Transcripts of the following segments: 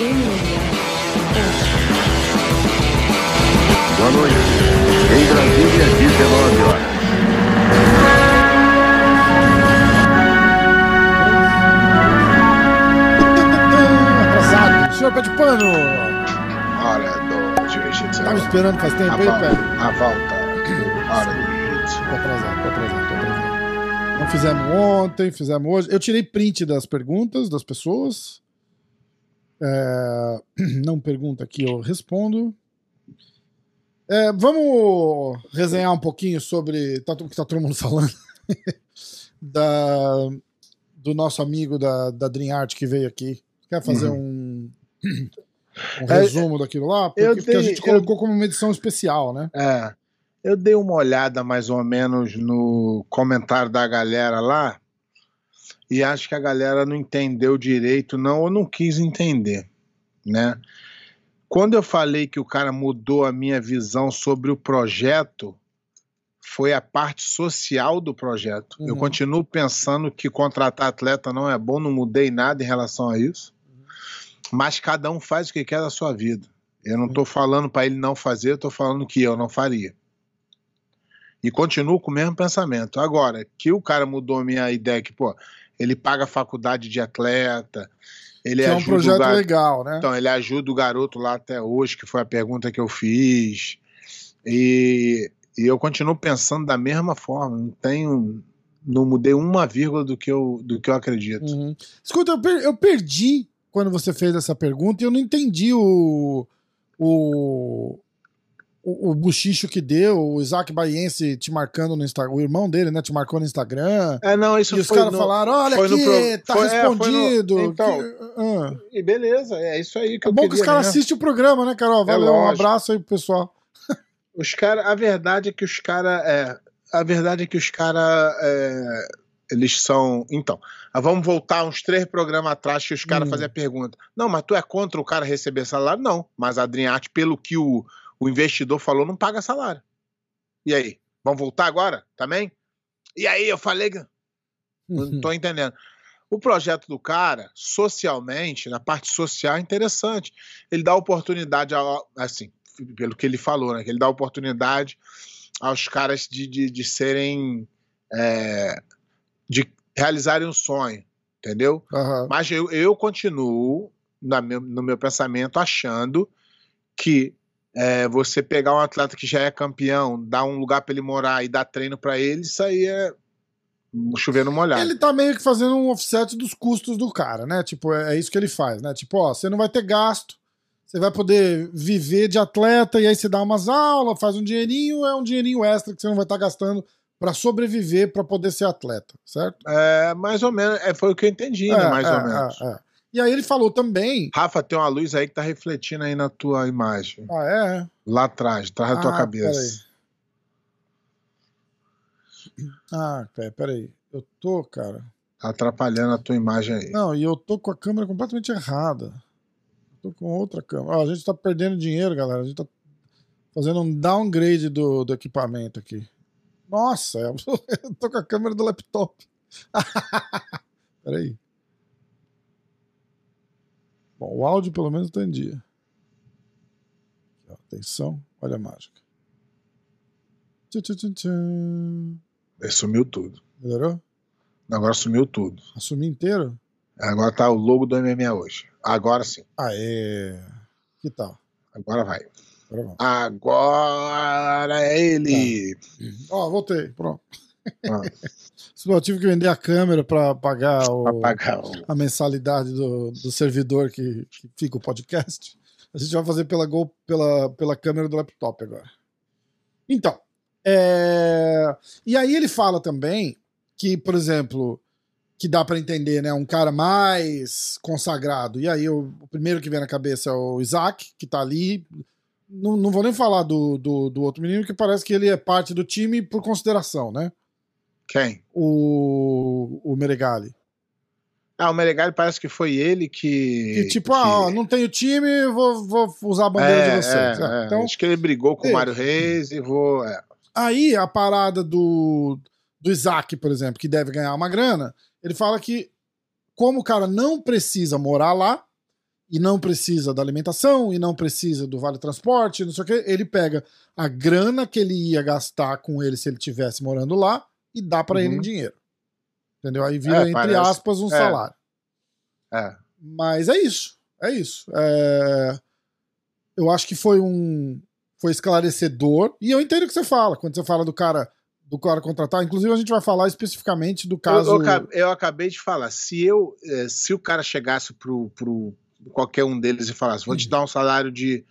Boa noite. Em Brasília, 19 horas. Atrasado. Senhor Pé de Pano. Hora do jiu-jitsu. Tava esperando faz tempo aí, Pé? a volta. Hora do jiu-jitsu. Tô atrasado, tô atrasado, tô atrasado. Não fizemos ontem, fizemos hoje. Eu tirei print das perguntas das pessoas. É, Não pergunta aqui, eu respondo. É, vamos resenhar um pouquinho sobre tá, o que tá todo mundo falando. da, do nosso amigo da, da Dream Art que veio aqui. Quer fazer um, um É, resumo daquilo lá? Porque, eu porque a dei- gente eu- colocou como uma edição especial, né? É. Eu dei uma olhada mais ou menos no comentário da galera lá e acho que a galera não entendeu direito, não, ou não quis entender, né? Quando eu falei que o cara mudou a minha visão sobre o projeto, foi a parte social do projeto. Eu Uhum. continuo pensando que contratar atleta não é bom, não mudei nada em relação a isso. Mas cada um faz o que quer da sua vida. Eu não estou falando para ele não fazer, eu estou falando que eu não faria. E continuo com o mesmo pensamento. Agora, que o cara mudou a minha ideia que, pô, ele paga a faculdade de atleta, ele Que é um projeto gar- legal, né? Então, ele ajuda o garoto lá até hoje, que foi a pergunta que eu fiz. E, e eu continuo pensando da mesma forma. Não tenho. Não mudei uma vírgula do que eu, do que eu acredito. Uhum. Escuta, eu, per- eu perdi quando você fez essa pergunta e eu não entendi o. O, o, o buchicho que deu, o Isaac Baiense te marcando no Instagram, o irmão dele, né, te marcou no Instagram. É, não, isso e os caras no- falaram: olha foi no aqui, pro- tá foi- é, foi no- respondido. então, que- ah. E beleza, é isso aí que É eu bom que os caras assistem o programa, né, Carol? Valeu, um lógico. abraço aí pro pessoal. Os cara, a verdade é que os caras. É, a verdade é que os caras. É, eles são. Então, ah, vamos voltar uns três programas atrás que os caras Hum. faziam a pergunta. Não, mas tu é contra o cara receber salário? Não. Mas a Adriarte, pelo que o, o investidor falou, não paga salário. E aí? Vamos voltar agora também? E aí, eu falei. Não tô entendendo. O projeto do cara, socialmente, na parte social, é interessante. Ele dá oportunidade, ao, assim, pelo que ele falou, né? Que ele dá oportunidade aos caras de, de, de serem. é, de realizarem um sonho, entendeu? Aham. Mas eu, eu continuo, na meu- no meu pensamento, achando que é, você pegar um atleta que já é campeão, dar um lugar para ele morar e dar treino para ele, isso aí é chover no molhado. Ele tá meio que fazendo um offset dos custos do cara, né? Tipo, é, é isso que ele faz, né? Tipo, ó, você não vai ter gasto, você vai poder viver de atleta e aí você dá umas aulas, faz um dinheirinho, é um dinheirinho extra que você não vai estar gastando pra sobreviver pra poder ser atleta, certo? É, mais ou menos, é, foi o que eu entendi, né? É, Mais é, ou menos. é, é. E aí ele falou também. Rafa, tem uma luz aí que tá refletindo aí na tua imagem. Ah, é? Lá atrás, atrás da tua Ah, cabeça. Ah, pé, peraí. Eu tô, cara. Tá atrapalhando a tua imagem aí. Não, e eu tô com a câmera completamente errada. Tô com outra câmera. Ó, a gente tá perdendo dinheiro, galera. A gente tá fazendo um downgrade do, do equipamento aqui. Nossa, eu tô com a câmera do laptop. Peraí. Bom, o áudio pelo menos tá em dia. Atenção, olha a mágica. Tchum. Aí Sumiu tudo. Melhorou? Agora sumiu tudo. Assumi inteiro? Agora tá o logo do MMA hoje. Agora sim. Aê! Que tal? Agora vai. Agora. Agora é ele. Ó, voltei. Pronto. Ah, Eu tive que vender a câmera para pagar o- pagar o- a mensalidade do, do servidor que, que fica o podcast. A gente vai fazer pela, Go, pela, pela câmera do laptop agora. Então, é, e aí ele fala também que, por exemplo, que dá para entender, né, um cara mais consagrado. E aí o, o primeiro que vem na cabeça é o Isaac, que tá ali. Não, não vou nem falar do, do, do outro menino, que parece que ele é parte do time por consideração, né? Quem? O, o Meregali. Ah, o Meregali parece que foi ele que. Que tipo, ah, ó, não tenho time, vou, vou usar a bandeira É, de vocês. é, É, é. Então, Acho que ele brigou com o Mário Reis e vou. é. aí a parada do, do Isaac, por exemplo, que deve ganhar uma grana, ele fala que, como o cara não precisa morar lá, e não precisa da alimentação, e não precisa do vale transporte, não sei o que, ele pega a grana que ele ia gastar com ele se ele tivesse morando lá e dá para ele em Uhum. dinheiro. Entendeu? Aí vira, É, entre parece. aspas, um É. salário. É. Mas é isso. É isso. É, Eu acho que foi um. Foi esclarecedor. E eu entendo o que você fala, quando você fala do cara do cara contratar. Inclusive, a gente vai falar especificamente do caso. Eu, eu eu acabei de falar, se eu, eh, se o cara chegasse pro, pro qualquer um deles e falasse, vou te Uhum. dar um salário de,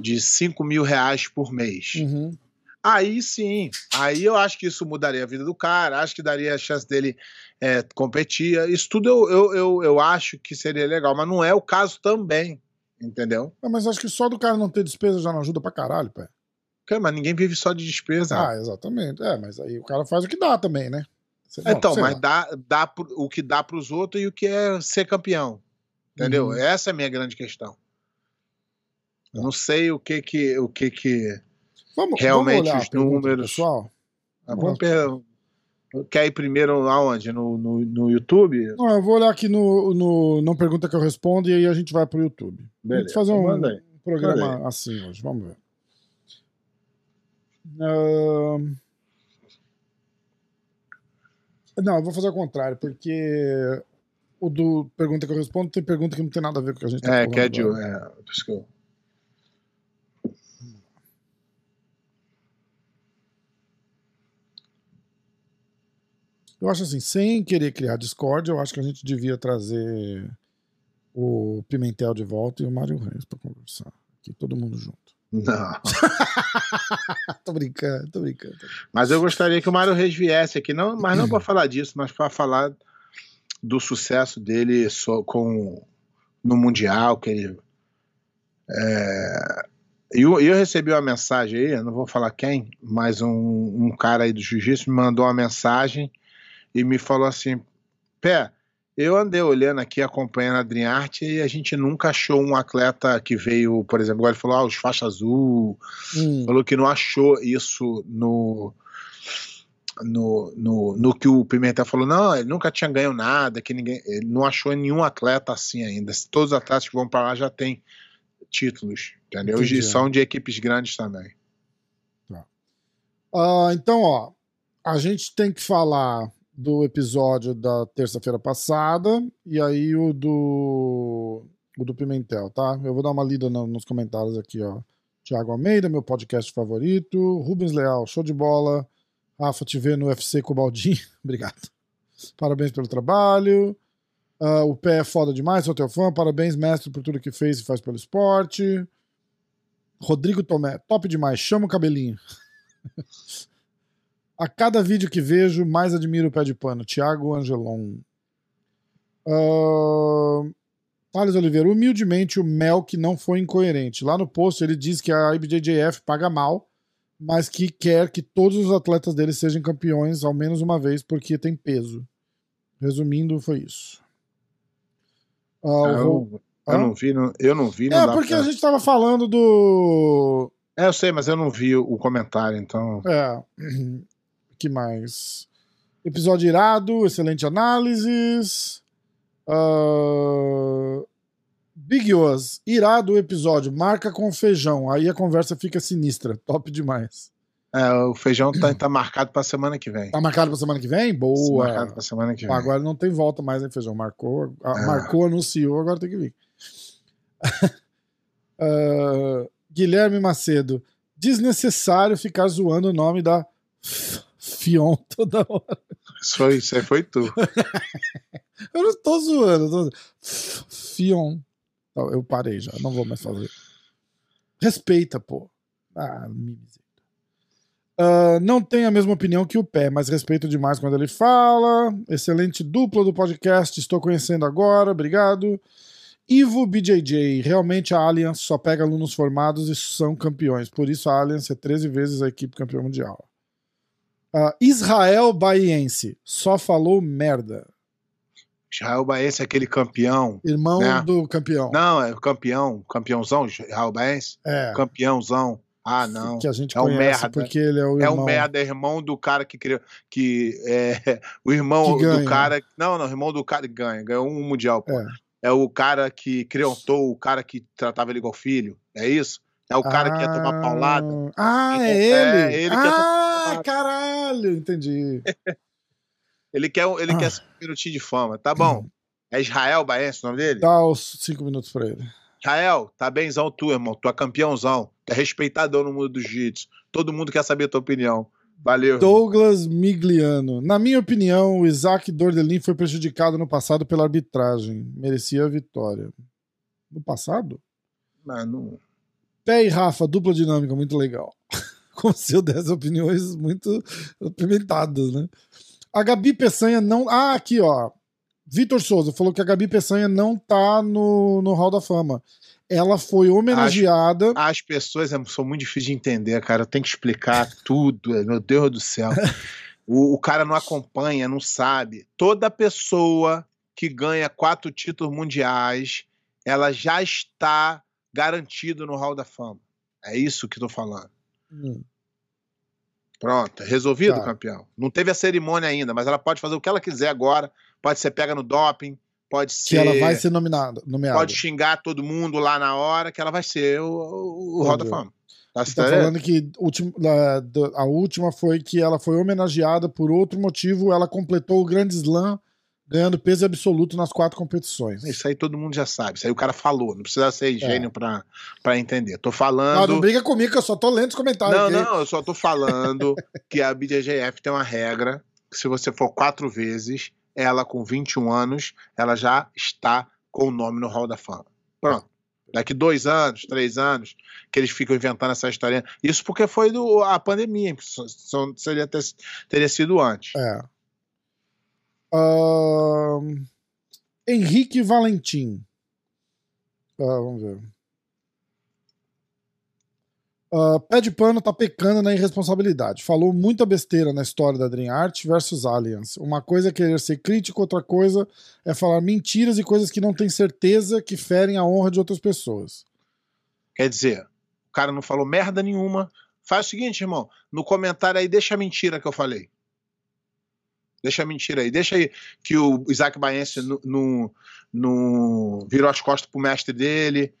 de 5 mil reais por mês. Uhum. Aí sim, aí eu acho que isso mudaria a vida do cara, acho que daria a chance dele eh, competir. Isso tudo eu, eu, eu, eu acho que seria legal, mas não é o caso também, entendeu? Ah, Mas acho que só do cara não ter despesa já não ajuda pra caralho, pé. Porque, Mas ninguém vive só de despesa. Ah, exatamente. É, mas aí o cara faz o que dá também, né? Então, mas lá. dá, dá pro- o que dá para os outros e o que é ser campeão. Entendeu? Uhum. Essa é a minha grande questão. Eu não sei o que que o que que Vamos, realmente vamos os números- Pessoal? Ah, vamos Quer ir primeiro aonde? No, no, no YouTube? Não, eu vou olhar aqui no, no Não Pergunta Que Eu Respondo e aí a gente vai pro YouTube. Vamos fazer um, aí. programa assim hoje, vamos ver. Ahn, Não, eu vou fazer o contrário, porque o do Pergunta que eu respondo tem pergunta que não tem nada a ver com o que a gente tá É, falando que é de. É, por isso que eu- acho assim, sem querer criar Discord, eu acho que a gente devia trazer o Pimentel de volta e o Mário Reis pra conversar. Aqui, todo mundo junto. Não. tô brincando, tô brincando. Mas eu gostaria que o Mário Reis viesse aqui, não, mas não para falar disso, mas para falar do sucesso dele só com no mundial que ele é, e eu, eu recebi uma mensagem aí, não vou falar quem, mas um, um cara aí do jiu-jitsu me mandou uma mensagem e me falou assim: Pé, eu andei olhando aqui, acompanhando a Adriarte e a gente nunca achou um atleta que veio, por exemplo, agora ele falou, ah, os faixa azul, Hum, falou que não achou isso no, no, no, no que o Pimentel falou. Não, ele nunca tinha ganho nada, que ninguém, ele não achou nenhum atleta assim ainda. Todos os atletas que vão para lá já têm títulos, entendeu? Entendi. E são de equipes grandes também. Ah, então, ó, a gente tem que falar do episódio da terça-feira passada e aí o do o do Pimentel, tá? Eu vou dar uma lida no- nos comentários aqui, ó. Tiago Almeida, meu podcast favorito. Rubens Leal, show de bola. Rafa, te vê no UFC com o Baldinho. Obrigado. Parabéns pelo trabalho. Ah, o pé é foda demais, sou teu fã. Parabéns, mestre, por tudo que fez e faz pelo esporte. Rodrigo Tomé, top demais. Chama o cabelinho. A cada vídeo que vejo, mais admiro o pé de pano. Tiago Angelon. Uh... Thales Oliveira, humildemente o Melk não foi incoerente. Lá no post ele diz que a IBJJF paga mal, mas que quer que todos os atletas dele sejam campeões ao menos uma vez porque tem peso. Resumindo, foi isso. Ro- eu, eu não vi, não, eu não vi. Não É, porque pra- a gente tava falando do. É, eu sei, mas eu não vi o comentário, então. É. que mais? Episódio irado, excelente análises. Ah, Big Oz, irado o episódio, marca com feijão. Aí a conversa fica sinistra. Top demais. É, o feijão tá, tá marcado pra semana que vem. Tá marcado pra semana que vem? Boa. Marcado pra semana que vem. Agora não tem volta mais, hein, feijão? Marcou, a- É. marcou, anunciou, agora tem que vir. Ah, Guilherme Macedo. Desnecessário ficar zoando o nome da Fion toda hora. Isso, foi, isso aí foi tu. Eu não tô zoando. tô- Fion. Não, Eu parei já, não vou mais fazer. Respeita, pô. Ah, mimizenta. Ah, não tenho a mesma opinião que o Pé, mas respeito demais quando ele fala. Excelente dupla do podcast, estou conhecendo agora, obrigado. Ivo BJJ, realmente a Allianz só pega alunos formados e são campeões, por isso a Allianz é 13 vezes a equipe campeã mundial. Ah, Israel Baiense, só falou merda. Israel Baense é aquele campeão. Irmão Né? do campeão. Não, é o campeão, campeãozão, Israel Baense. É. Campeãozão. Ah, não. Que a gente É um merda. porque ele é o É irmão. um merda, é irmão do cara que criou. Que é o irmão Que do cara. Não, não, irmão do cara que ganha. Ganhou um mundial, pô. É. é o cara que criantou o cara que tratava ele igual filho. É isso? É o cara que ia tomar paulada. Ah, Então, é é, ele? ele que ia tomar ah, caralho, entendi. Ele quer, ele Ah. quer um minutinho de fama. Tá bom. É Israel Baense o nome dele? Dá os cinco minutos pra ele. Israel, tá benzão tu, irmão. Tu é campeãozão. Tu é respeitadão no mundo do jiu-jitsu. Todo mundo quer saber a tua opinião. Valeu. Douglas Migliano. Na minha opinião, o Isaac Dordelin foi prejudicado no passado pela arbitragem. Merecia a vitória. No passado? Não, não- Pé e Rafa, dupla dinâmica, muito legal. Como se eu desse opiniões muito apimentadas, né? A Gabi Peçanha não. Ah, aqui, ó. Vitor Souza falou que a Gabi Peçanha não tá no, no Hall da Fama. Ela foi homenageada. As pessoas é- são muito difíceis de entender, cara. Eu tenho que explicar tudo. é, Meu Deus do céu. O, o cara não acompanha, não sabe. Toda pessoa que ganha quatro títulos mundiais, ela já está garantida no Hall da Fama. É isso que tô falando. Hum, Pronto, é resolvido, Tá. campeão. Não teve a cerimônia ainda, mas ela pode fazer o que ela quiser agora. Pode ser pega no doping, pode que ser. ela vai ser nominada, nomeada. Pode xingar todo mundo lá na hora, que ela vai ser o, o, o Hall da Entendi. Fama. Tá Tá falando que ultim- a, do- a última foi que ela foi homenageada por outro motivo. Ela completou o Grande Slam ganhando peso absoluto nas quatro competições. Isso aí todo mundo já sabe. Isso aí o cara falou. Não precisa ser gênio pra, pra entender. Tô falando. É. Não, não briga comigo, que eu só tô lendo os comentários. Não, aqui. não, eu só tô falando que a BJJF tem uma regra que se você for quatro vezes, ela com 21 anos, ela já está com o nome no Hall da Fama. Pronto. Daqui dois anos, três anos, que eles ficam inventando essa história. Isso porque foi do, a pandemia, só- só seria ter, teria sido antes. É. Ahn, Henrique Valentim. Ah, vamos ver. Ah, pé de pano tá pecando na irresponsabilidade. Falou muita besteira na história da Dream Art versus Alliance. Uma coisa é querer ser crítico, outra coisa é falar mentiras e coisas que não tem certeza que ferem a honra de outras pessoas. Quer dizer, o cara não falou merda nenhuma. Faz o seguinte, irmão, no comentário aí, deixa a mentira que eu falei. Deixa a mentira aí. Deixa aí que o Isaac Baense não- virou as costas pro mestre dele,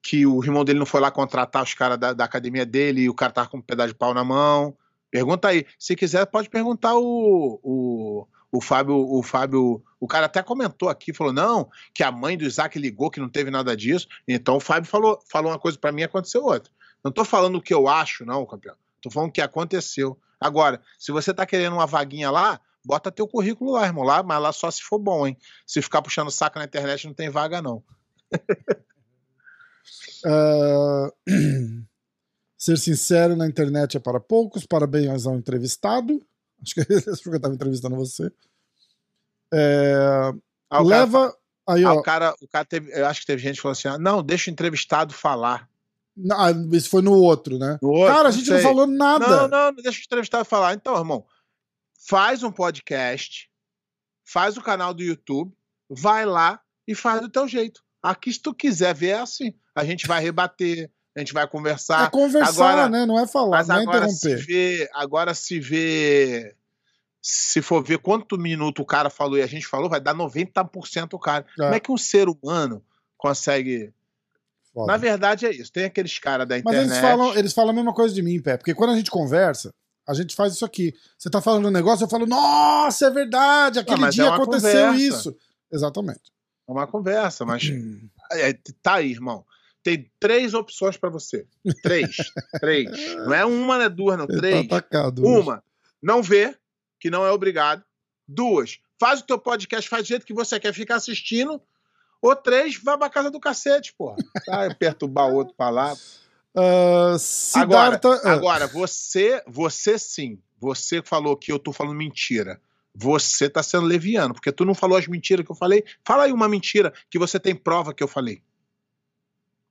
que o irmão dele não foi lá contratar os caras da, da academia dele e o cara tava com um pedaço de pau na mão. Pergunta aí. Se quiser, pode perguntar o, o, o Fábio. O Fábio. O cara até comentou aqui, falou: não, que a mãe do Isaac ligou, que não teve nada disso. Então o Fábio falou, falou uma coisa pra mim e aconteceu outra. Não tô falando o que eu acho, não, campeão. Tô falando o que aconteceu. Agora, se você tá querendo uma vaguinha lá, bota teu currículo lá, irmão. Lá, mas lá só se for bom, hein? Se ficar puxando saco na internet, não tem vaga, não. Ah, ser sincero na internet é para poucos. Parabéns ao entrevistado. Acho que, acho que eu estava entrevistando você. É, Ah, o cara leva. Aí, Ah, ó. o cara, o cara teve, eu acho que teve gente que falou assim: ah, não, deixa o entrevistado falar. Ah, isso foi no outro, né? No outro, Cara, a gente não sei. falou nada. Não, não, não deixa o entrevistado falar. Então, irmão, faz um podcast, faz o canal do YouTube, vai lá e faz do teu jeito. Aqui, se tu quiser ver, é assim. A gente vai rebater, a gente vai É conversar. conversar, agora- né? Não é falar, Mas não é agora se interromper. vê, agora se vê, se for ver quanto minuto o cara falou e a gente falou, vai dar 90% o cara. É. Como é que um ser humano consegue Foda. Na verdade é isso. Tem aqueles caras da Mas internet. eles falam, eles falam a mesma coisa de mim, Pé. Porque quando a gente conversa, a gente faz isso aqui. Você tá falando um negócio, eu falo, nossa, é verdade, aquele é dia uma aconteceu conversa. isso. Exatamente. É uma conversa, mas é, tá aí, irmão. Tem três opções pra você. Três. três. Não é uma, não é duas, não. Ele Três. tá atacado. hoje. Uma, não vê, que não é obrigado. Duas, faz o teu podcast, faz do jeito que você quer ficar assistindo. Ou três, vai pra casa do cacete, porra. Vai perturbar o outro pra lá. Ah, Agora, Siddhartha. ah, agora, você, você sim, você falou que eu tô falando mentira. Você tá sendo leviano, porque tu não falou as mentiras que eu falei. Fala aí uma mentira que você tem prova que eu falei.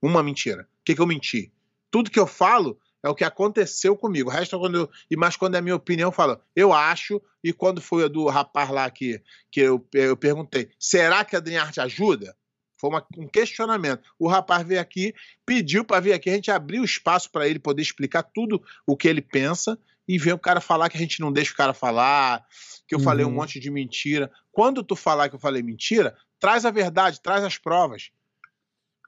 Uma mentira. O que, que eu menti? Tudo que eu falo é o que aconteceu comigo. O resto é quando eu. E mais quando é a minha opinião, eu falo, eu acho. E quando foi a do rapaz lá que, que eu, eu perguntei, será que a Dreamart ajuda? Foi uma- um questionamento. O rapaz veio aqui, pediu para vir aqui, a gente abriu espaço para ele poder explicar tudo o que ele pensa e ver o cara falar que a gente não deixa o cara falar, que eu falei um Uhum. monte de mentira. Quando tu falar que eu falei mentira, Traz a verdade, traz as provas.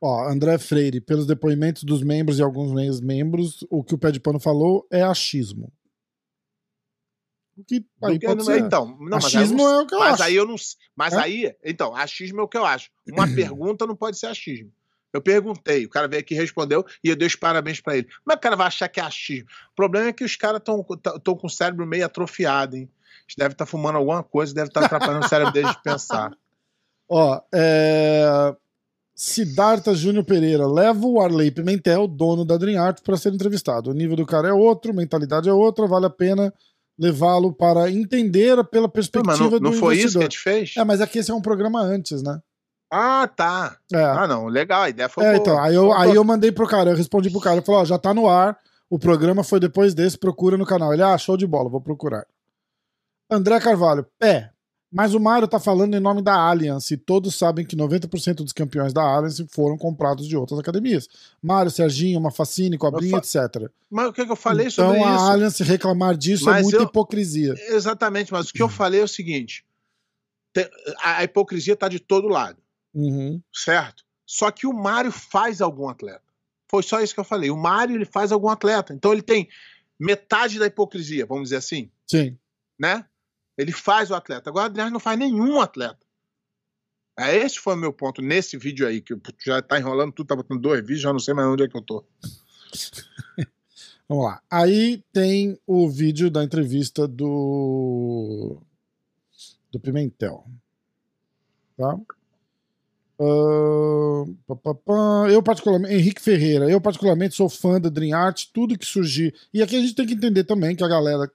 Ó, André Freire, pelos depoimentos dos membros e alguns ex-membros, o que o Pé de Pano falou é achismo. Que aí que- pode ser. Então, não, mas aí eu achismo não- é o que eu mas acho. aí eu não. Mas É? aí, então, achismo é o que eu acho. Uma pergunta não pode ser achismo. Eu perguntei, o cara veio aqui e respondeu e eu dei os parabéns pra ele. Como é que o cara vai achar que é achismo? O problema é que os caras estão com o cérebro meio atrofiado, hein? Eles devem estar fumando alguma coisa, deve estar atrapalhando o cérebro deles de pensar. Ó, é... Siddhartha Júnior Pereira leva o Arley Pimentel, dono da Dream Art, para ser entrevistado. O nível do cara é outro, mentalidade é outra, vale a pena levá-lo para entender pela Não, perspectiva mas não, do não foi isso que investidor. a gente fez? É, mas aqui esse é um programa antes, né? Ah, tá. É. Ah, não, legal, a ideia foi É, boa. então, aí eu, aí eu mandei pro cara, eu respondi pro cara, eu falei, ó, já tá no ar, o programa foi depois desse, procura no canal. Ele, ah, show de bola, vou procurar. André Carvalho, pé, mas o Mário tá falando em nome da Allianz, e todos sabem que 90% dos campeões da Allianz foram comprados de outras academias. Mário, Serginho, Mafacine, Cobrinha, fa- etc. Mas o que, que eu falei então sobre a isso? Allianz reclamar disso é Mas muita eu- hipocrisia. Exatamente, mas o que eu falei é o seguinte: te- a, a hipocrisia tá de todo lado. Uhum. certo? Só que o Mário faz algum atleta. Foi só isso que eu falei. O Mário ele faz algum atleta. Então ele tem metade da hipocrisia, vamos dizer assim, Sim. né? Ele faz o atleta. Agora o Adriano não faz nenhum atleta. É, Esse foi o meu ponto nesse vídeo aí, que já tá enrolando tudo, tá botando dois vídeos, já não sei mais onde é que eu tô. Vamos lá. Aí tem o vídeo da entrevista do. do Pimentel. Tá? Ahn, pá, pá, pá. Eu, particularmente, Henrique Ferreira, eu, particularmente, sou fã da Dream Art, tudo que surgir. E aqui a gente tem que entender também que a galera.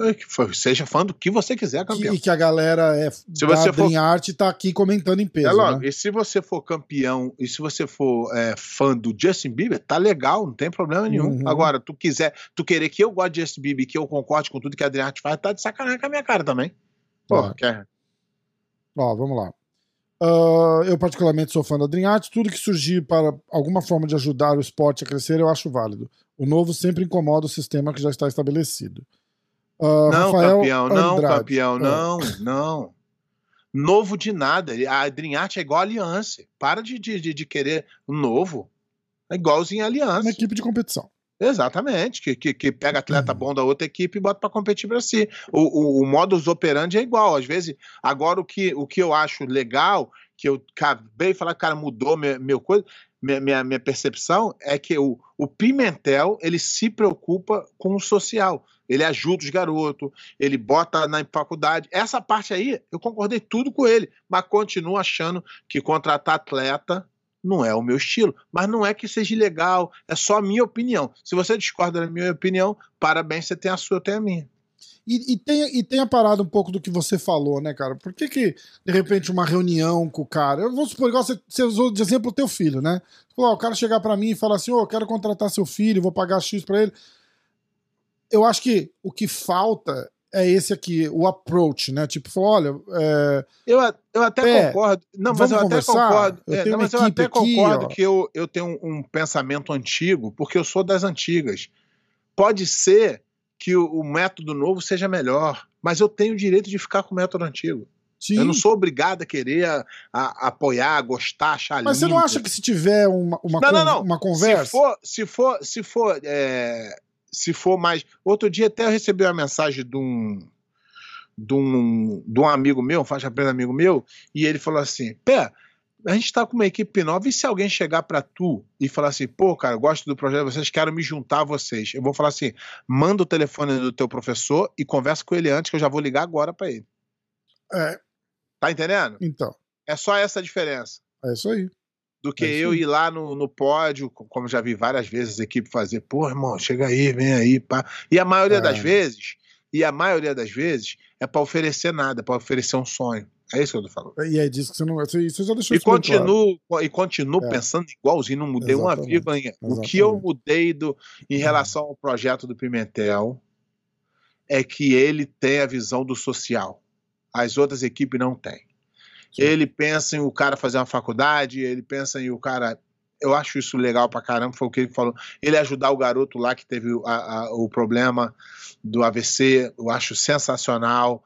É, Seja fã do que você quiser, campeão. e que a galera é Se da você for- Dream Art tá aqui comentando em peso. É logo, né? e se você for campeão, e se você for é, fã do Justin Bieber, tá legal, não tem problema nenhum. Uhum. Agora, tu quiser, tu querer que eu goste de Justin Bieber, que eu concorde com tudo que a Adriana faz, tá de sacanagem com a minha cara também. Pô, quer... Ó, vamos lá. Ah, eu, particularmente, sou fã da Dream Art. Tudo que surgir para alguma forma de ajudar o esporte a crescer, eu acho válido. O novo sempre incomoda o sistema que já está estabelecido. Ah, Não, Rafael campeão, não, Andrade. campeão, Ah. não, não. Novo de nada. A Dream Art é igual a Aliança. Para de, de, de, querer novo. É igualzinho a É Aliança. uma equipe de competição. Exatamente, que, que, que pega atleta Uhum. bom da outra equipe e bota para competir para si. O, o, o modus operandi é igual. Às vezes, agora o que, o que eu acho legal, que eu acabei de falar, cara, mudou meu, meu coisa, minha, minha, minha percepção, é que o, o Pimentel ele se preocupa com o social. Ele ajuda os garotos, ele bota na faculdade. Essa parte aí, eu concordei tudo com ele, mas continuo achando que contratar atleta não é o meu estilo. Mas não é que seja ilegal, é só a minha opinião. Se você discorda da minha opinião, parabéns, você tem a sua, eu tenho a minha. E, e, tem, e um pouco do que você falou, né, cara? Por que, que de repente, uma reunião com o cara. Eu vou supor, igual você, você usou de exemplo o teu filho, né? Falou, ó, o cara chegar pra mim e falar assim: Ô, eu quero contratar seu filho, vou pagar X pra ele. Eu acho que o que falta é esse aqui, o approach, né? Tipo, falou, olha, é, Eu, a- eu até É, concordo. Não, mas eu até conversar? concordo. Eu é, não, mas eu até aqui, concordo ó. que eu, eu tenho um, um pensamento antigo, porque eu sou das antigas. Pode ser que o, o método novo seja melhor, mas eu tenho o direito de ficar com o método antigo. sim. Eu não sou obrigado a querer a- a- apoiar, gostar, achar Mas você não acha que se tiver uma, uma, Não, não, con- não. uma conversa. Se for, se for, se for, é, se for mais. Outro dia até eu recebi uma mensagem de um, de um, de um amigo meu, um faixa preta amigo meu, e ele falou assim: Pé, a gente tá com uma equipe nova, e se alguém chegar pra tu e falar assim, pô, cara, gosto do projeto de vocês, quero me juntar a vocês. Eu vou falar assim: manda o telefone do teu professor e conversa com ele antes, que eu já vou ligar agora pra ele. É, Tá entendendo? então, É só essa a diferença. é isso aí. Do que É eu ir lá no, no pódio, co- como já vi várias vezes a equipe fazer, pô, irmão, chega aí, vem aí, pá. E a maioria É. das vezes, e a maioria das vezes, é para oferecer nada, para oferecer um sonho. É isso que eu tô falando. E aí diz que você não. Isso já deixou E bem claro. continuo, e continuo É. pensando igualzinho, não mudei uma Exatamente. vírgula. em- O que eu mudei do, em relação ao projeto do Pimentel é que ele tem a visão do social. As outras equipes não têm. Ele pensa em o cara fazer uma faculdade, ele pensa em o cara. Eu acho isso legal pra caramba, foi o que ele falou. Ele ajudar o garoto lá que teve o- a- a- o problema do AVC, eu acho sensacional.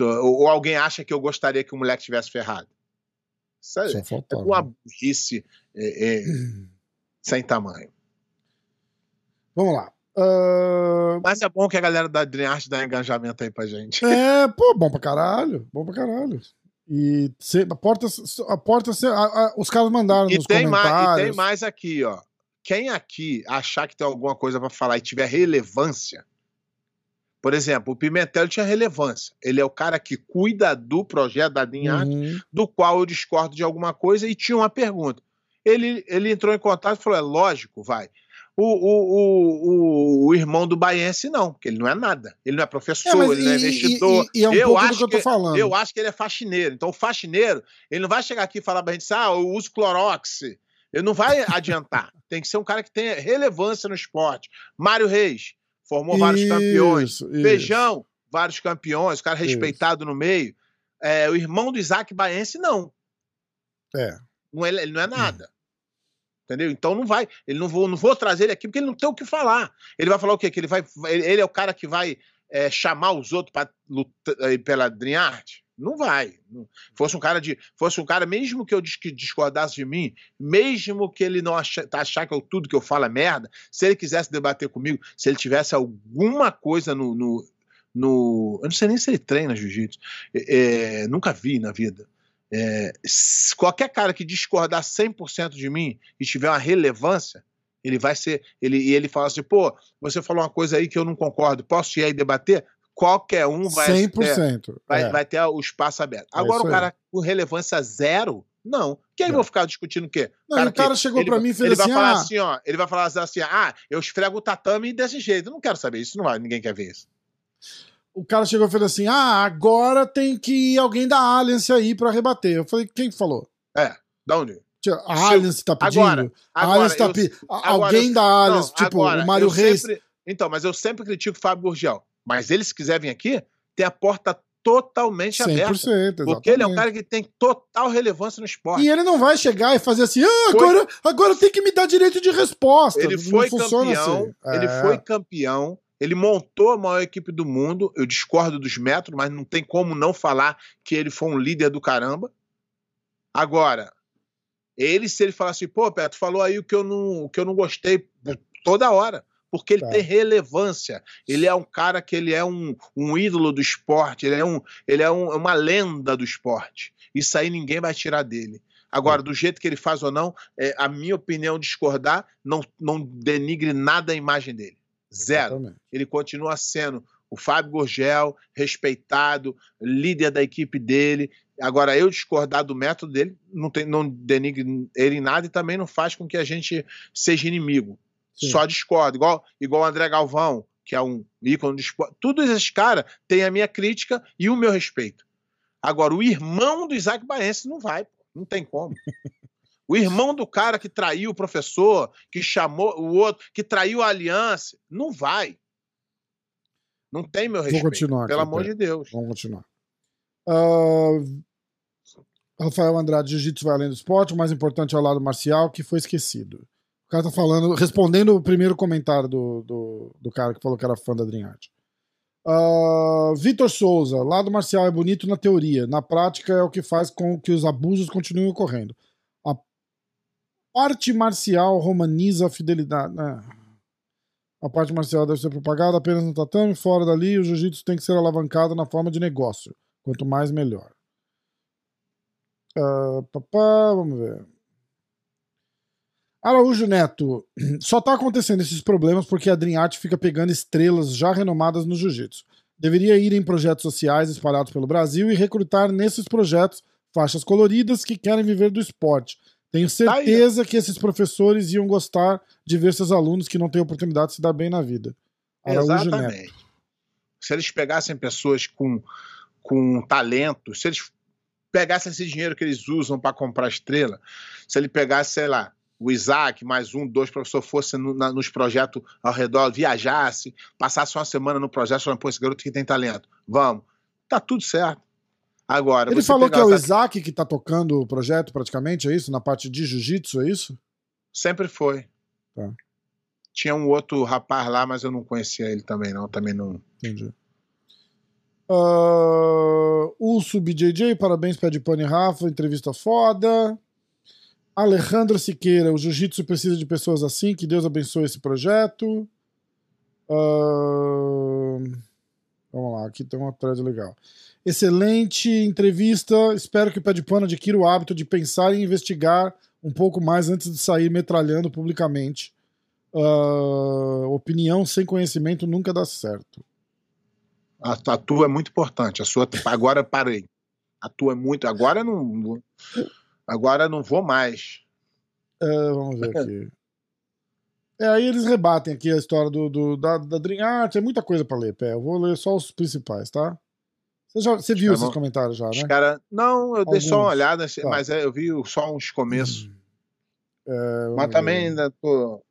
Ou, ou alguém acha que eu gostaria que o moleque tivesse ferrado? Isso é, é uma burrice é, é, sem tamanho. Vamos lá. Ah, Mas é bom que a galera da Dream Art dá engajamento aí pra gente. É, pô, bom pra caralho. Bom pra caralho. E se, a porta, a porta se- a- a- os caras mandaram E nos tem, mais, e comentários. tem mais aqui, ó. Quem aqui achar que tem alguma coisa pra falar e tiver relevância, por exemplo, o Pimentel tinha relevância. Ele é o cara que cuida do projeto da Art, Uhum. do qual eu discordo de alguma coisa e tinha uma pergunta. Ele, ele entrou em contato e falou: é lógico, vai. O, o, o, o, irmão do Baiense, não, porque ele não é nada. Ele não é professor, É, ele não é e- e- investidor. E, e é um Eu acho que eu tô que- falando. Eu acho que ele é faxineiro. Então, o faxineiro, ele não vai chegar aqui e falar pra gente ah, eu uso Clorox. Ele não vai adiantar. Tem que ser um cara que tenha relevância no esporte. Mário Reis, formou vários campeões. Isso, isso. Feijão, vários campeões, o cara Isso. respeitado no meio. É, o irmão do Isaac Baense, não. É. Não é, ele não é nada. Entendeu? Então não vai. Ele não vou, não vou trazer ele aqui porque ele não tem o que falar. Ele vai falar o quê? Que ele vai. Ele, é o cara que vai é, chamar os outros para lutar eh, pela Dream Art? Não vai. Fosse um cara de. Fosse um cara, mesmo que eu discordasse de mim, mesmo que ele não acha, tá- achar que eu, tudo que eu falo é merda, se ele quisesse debater comigo, se ele tivesse alguma coisa no. no, no- eu não sei nem se ele treina jiu-jitsu. É, nunca vi na vida. É, qualquer cara que discordar 100% de mim e tiver uma relevância, ele vai ser. Ele, e ele fala assim: pô, você falou uma coisa aí que eu não concordo, posso ir aí debater? Qualquer um vai, 100%. ter, vai, é. vai ter o espaço aberto. É Agora, isso o cara com relevância zero, não. Que aí Não. vou ficar discutindo o quê? Não, e o cara chegou vai- mim e fez ele assim: vai falar ah, assim, ó. Ele vai falar assim: ah, eu esfrego o tatame desse jeito. Eu não quero saber isso, não vai, ninguém quer ver isso. O cara chegou e fez assim: ah, agora tem que ir alguém da Alliance aí pra rebater. Eu falei: quem falou? Da onde? A Alliance tá pedindo? Agora, a agora, Alliance tá pedindo. Alguém eu- da Alliance, Não, tipo agora, o Mário Reis. sempre- então, mas eu sempre critico o Fábio Gurgel. Mas ele, se quiser vir aqui, tem a porta totalmente aberta. 100%, Porque ele é um exatamente. cara que tem total relevância no esporte. E ele não vai chegar e fazer assim, ah, Foi- agora, agora tem que me dar direito de resposta. Ele foi campeão, assim. ele É. foi campeão, ele montou a maior equipe do mundo. Eu discordo dos métodos, mas não tem como não falar que ele foi um líder do caramba. Agora, ele, se ele falar assim, pô, Beto, falou aí o que eu não, o que eu não gostei toda hora. Porque ele Tá. tem relevância. Ele é um cara que ele é um, um ídolo do esporte, ele é, um, ele é um- uma lenda do esporte. Isso aí ninguém vai tirar dele. Agora, do jeito que ele faz ou não, é, a minha opinião discordar não, não denigre nada a imagem dele. Zero. Exatamente. Ele continua sendo o Fábio Gorgel, respeitado, líder da equipe dele. Agora, eu discordar do método dele não, tem, não denigre ele em nada e também não faz com que a gente seja inimigo. Sim. Só discordo. Igual, igual o André Galvão, que é um ícone do esporte. Todos esses caras têm a minha crítica e o meu respeito. Agora, o irmão do Isaac Baense não vai, não tem como. O irmão do cara que traiu o professor, que chamou o outro, que traiu a aliança, não vai. Não tem meu Vou respeito. continuar. Pelo amor de Deus. Vamos continuar. Ah, Rafael Andrade, Jiu-Jitsu vai além do esporte, o mais importante é o lado marcial, que foi esquecido. O cara tá falando, respondendo o primeiro comentário do, do, do cara que falou que era fã da Dream Art. Ah, Vitor Souza, lado marcial é bonito na teoria, na prática é o que faz com que os abusos continuem ocorrendo. A parte marcial romaniza a fidelidade. né? A parte marcial deve ser propagada apenas no tatame, fora dali, o jiu-jitsu tem que ser alavancado na forma de negócio. Quanto mais, melhor. Ah, papá, vamos ver. Araújo Neto, só tá acontecendo esses problemas porque a Dream Art fica pegando estrelas já renomadas no jiu-jitsu. Deveria ir em projetos sociais espalhados pelo Brasil e recrutar nesses projetos faixas coloridas que querem viver do esporte. Tenho Tá certeza que esses professores iam gostar de ver seus alunos que não têm oportunidade de se dar bem na vida. Araújo Neto. Exatamente. Se eles pegassem pessoas com, com talento, se eles pegassem esse dinheiro que eles usam para comprar estrela, se ele pegasse, sei lá, o Isaac, mais um, dois professores, fosse no- na- nos projetos ao redor, viajasse, passasse uma semana no projeto, falando, pô, esse garoto que tem talento, vamos. Tá tudo certo. Agora, Ele falou que é o essa- Isaac que tá tocando o projeto praticamente, é isso? Na parte de jiu-jitsu, é isso? Sempre foi. Tá. Tinha um outro rapaz lá, mas eu não conhecia ele também, não. Também não. Entendi. Uh, Urso BJJ, parabéns, Pé de Pane e Rafa, entrevista foda. Alejandro Siqueira, o Jiu-Jitsu precisa de pessoas assim, que Deus abençoe esse projeto. Uh, vamos lá, aqui tem uma thread legal. Excelente entrevista. Espero que o Pé de Pano adquira o hábito de pensar e investigar um pouco mais antes de sair metralhando publicamente. Uh, opinião sem conhecimento nunca dá certo. A, a tua é muito importante. A sua agora parei. A tua é muito. Agora não. Agora não vou mais. É, vamos ver aqui. É, aí eles rebatem aqui a história do, do da, da Dream Art. É muita coisa para ler, Pé. Eu vou ler só os principais, tá? Você, já, você viu esses comentários já, né? Cara, não, eu Alguns. dei só uma olhada, tá. mas é, eu vi só uns começos. Hum. É, mas também ainda tô.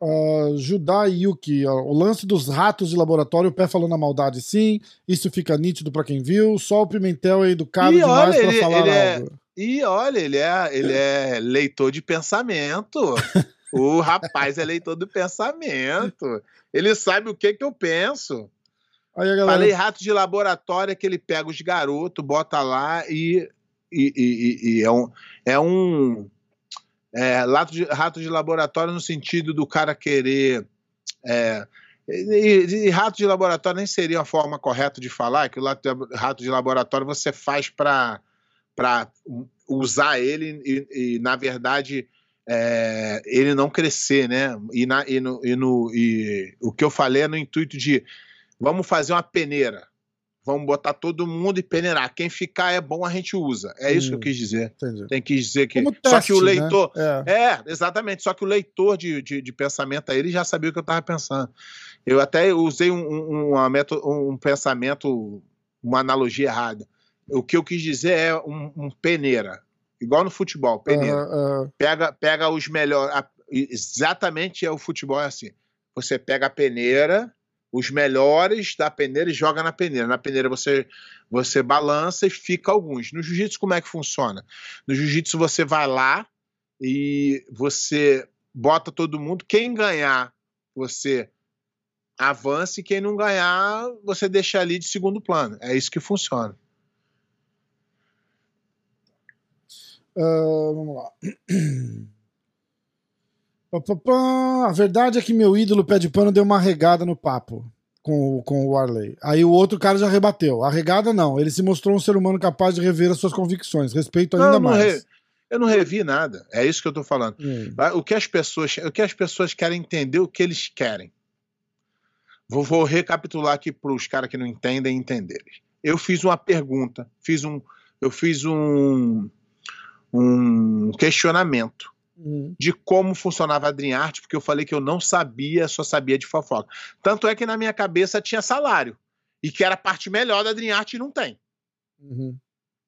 Uh, Judá Yuki, o lance dos ratos de laboratório, o pé falando a maldade, sim. Isso fica nítido para quem viu. Só o Pimentel é educado e demais para falar ele é algo. É... E olha, ele é, ele é leitor de pensamento. o rapaz é leitor do pensamento. Ele sabe o que que eu penso. Galera... Falei rato de laboratório é que ele pega os garotos, bota lá e, e, e, e é um, é um é, rato, de, rato de laboratório no sentido do cara querer. É, e, e, rato de laboratório nem seria a forma correta de falar, que o rato de laboratório você faz para usar ele e, e na verdade, é, ele não crescer, né? E, na, e, no, e, no, e o que eu falei é no intuito de vamos fazer uma peneira vamos botar todo mundo e peneirar. Quem ficar é bom, a gente usa. É isso hum, que eu hum, quis dizer. Entendi. Tem que dizer que. Teste, só que o né? leitor. Né? É. é. exatamente. Só que o leitor de, de, de, pensamento aí, ele já sabia o que eu estava pensando. Eu até usei um, um, uma um pensamento, uma analogia errada. O que eu quis dizer é um, um peneira. Igual no futebol, peneira. Uh, uh. Pega, pega os melhores. Exatamente é o futebol é assim. Você pega a peneira os melhores da peneira e joga na peneira. Na peneira você você balança e fica alguns. No jiu-jitsu como é que funciona? No jiu-jitsu você vai lá e você bota todo mundo, quem ganhar, você avança e quem não ganhar, você deixa ali de segundo plano. É isso que funciona. Uh, vamos lá. A verdade é que meu ídolo pé de pano deu uma regada no papo com, com o Warley. Aí o outro cara já rebateu. A regada não. Ele se mostrou um ser humano capaz de rever as suas convicções. Respeito ainda não, não mais. Re... Eu não revi nada. É isso que eu tô falando. Hum. O que as pessoas, o que as pessoas querem entender, o que eles querem. Vou, vou recapitular aqui para os caras que não entendem entenderem. Eu fiz uma pergunta, fiz um, eu fiz um, um questionamento Uhum. de como funcionava a Dream Art, porque eu falei que eu não sabia, só sabia de fofoca. Tanto é que na minha cabeça tinha salário. E que era a parte melhor da Dream Art e não tem. Uhum.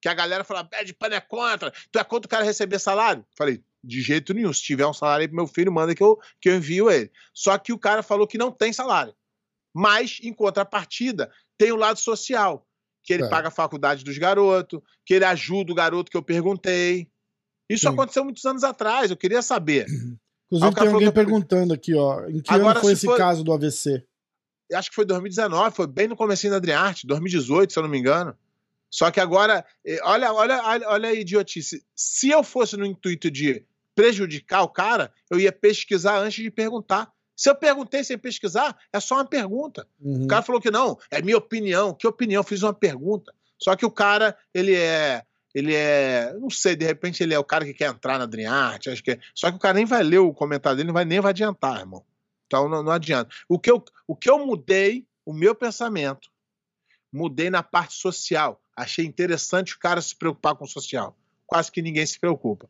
Que a galera fala, Bad Pan é contra, tu é contra o cara receber salário? Falei, de jeito nenhum. Se tiver um salário aí pro meu filho, manda que eu, que eu envio ele. Só que o cara falou que não tem salário. Mas, em contrapartida, tem o lado social. Que ele é. paga a faculdade dos garotos, que ele ajuda o garoto que eu perguntei. Isso Sim. aconteceu muitos anos atrás, eu queria saber. Inclusive, tem alguém perguntando aqui, ó. Em que Agora, ano foi esse foi... caso do AVC? Acho que foi 2019, foi bem no começo da Adriarte, 2018, se eu não me engano. Só que agora, eh, olha, olha, olha a idiotice. Se eu fosse no intuito de prejudicar o cara, eu ia pesquisar antes de perguntar. Se eu perguntei sem pesquisar, é só uma pergunta. Uhum. O cara falou que não, é minha opinião. Que opinião? Eu fiz uma pergunta. Só que o cara, ele é ele é. Não sei, de repente ele é o cara que quer entrar na Dream Art, acho que é, Só que o cara nem vai ler o comentário dele, não vai, nem vai adiantar, irmão. Então não, não adianta. O que, eu, o que eu mudei, o meu pensamento, mudei na parte social. Achei interessante o cara se preocupar com o social. Quase que ninguém se preocupa.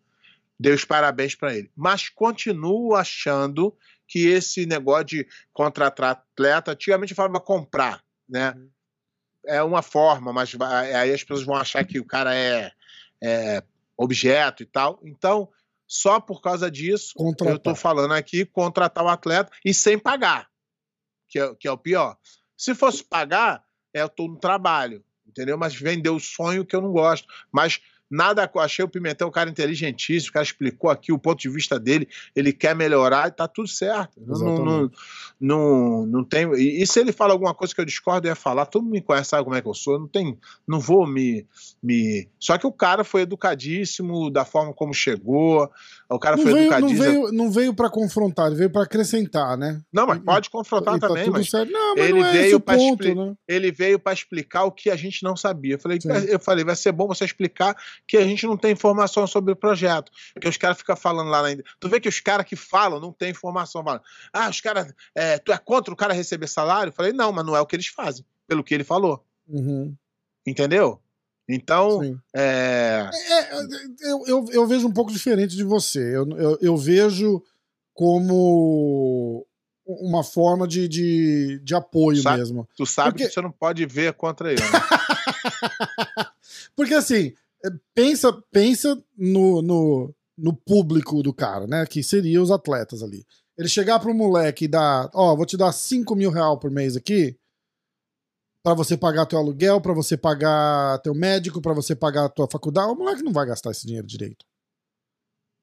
Dei os parabéns para ele. Mas continuo achando que esse negócio de contratar atleta, antigamente falava comprar, né? Uhum é uma forma, mas aí as pessoas vão achar que o cara é, é objeto e tal. Então, só por causa disso, contratar. eu estou falando aqui contratar o atleta e sem pagar, que é, que é o pior. Se fosse pagar, é, eu estou no trabalho, entendeu? Mas vender o sonho que eu não gosto. Mas Nada, achei o Pimentel um cara inteligentíssimo, o cara explicou aqui o ponto de vista dele, ele quer melhorar e tá tudo certo. Não, não, não, não tem. E, e se ele fala alguma coisa que eu discordo, eu ia falar, todo mundo me conhece, sabe como é que eu sou, não tem, não vou me. me... Só que o cara foi educadíssimo da forma como chegou, o cara Não foi veio, não educadíssimo. veio, não veio para confrontar, ele veio para acrescentar, né? Não, mas pode confrontar E tá também, tudo mas. Não, mas ele não é veio pra ponto, expli- né? ele veio para explicar o que a gente não sabia. Eu falei, Sim. eu falei, vai ser bom você explicar que a gente não tem informação sobre o projeto. Porque os caras ficam falando lá na. Tu vê que os caras que falam não tem informação. Falam, ah, os caras. é, tu é contra o cara receber salário? Eu falei, não, mas não é o que eles fazem, pelo que ele falou. Uhum, Entendeu? Então, sim. é. É, eu, eu, eu vejo um pouco diferente de você. Eu, eu, eu vejo como uma forma de, de, de apoio Sabe- mesmo. Tu sabe Porque- que você não pode ver contra ele. Né? Porque assim, é, pensa, pensa no, no, no público do cara, né? Que seria os atletas ali. Ele chegar pro moleque e dar, ó, vou te dar 5 mil reais por mês aqui pra você pagar teu aluguel, pra você pagar teu médico, pra você pagar a tua faculdade. O moleque não vai gastar esse dinheiro direito.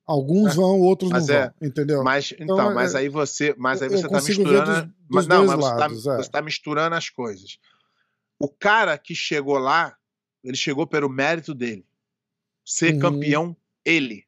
Alguns É, vão, outros não mas é- vão, entendeu? Mas então, Então, mas é- aí você, mas aí você tá misturando, dos- mas dos não, dois mas você, lados, tá, é. você tá misturando as coisas. O cara que chegou lá, ele chegou pelo mérito dele, ser Uhum. campeão ele.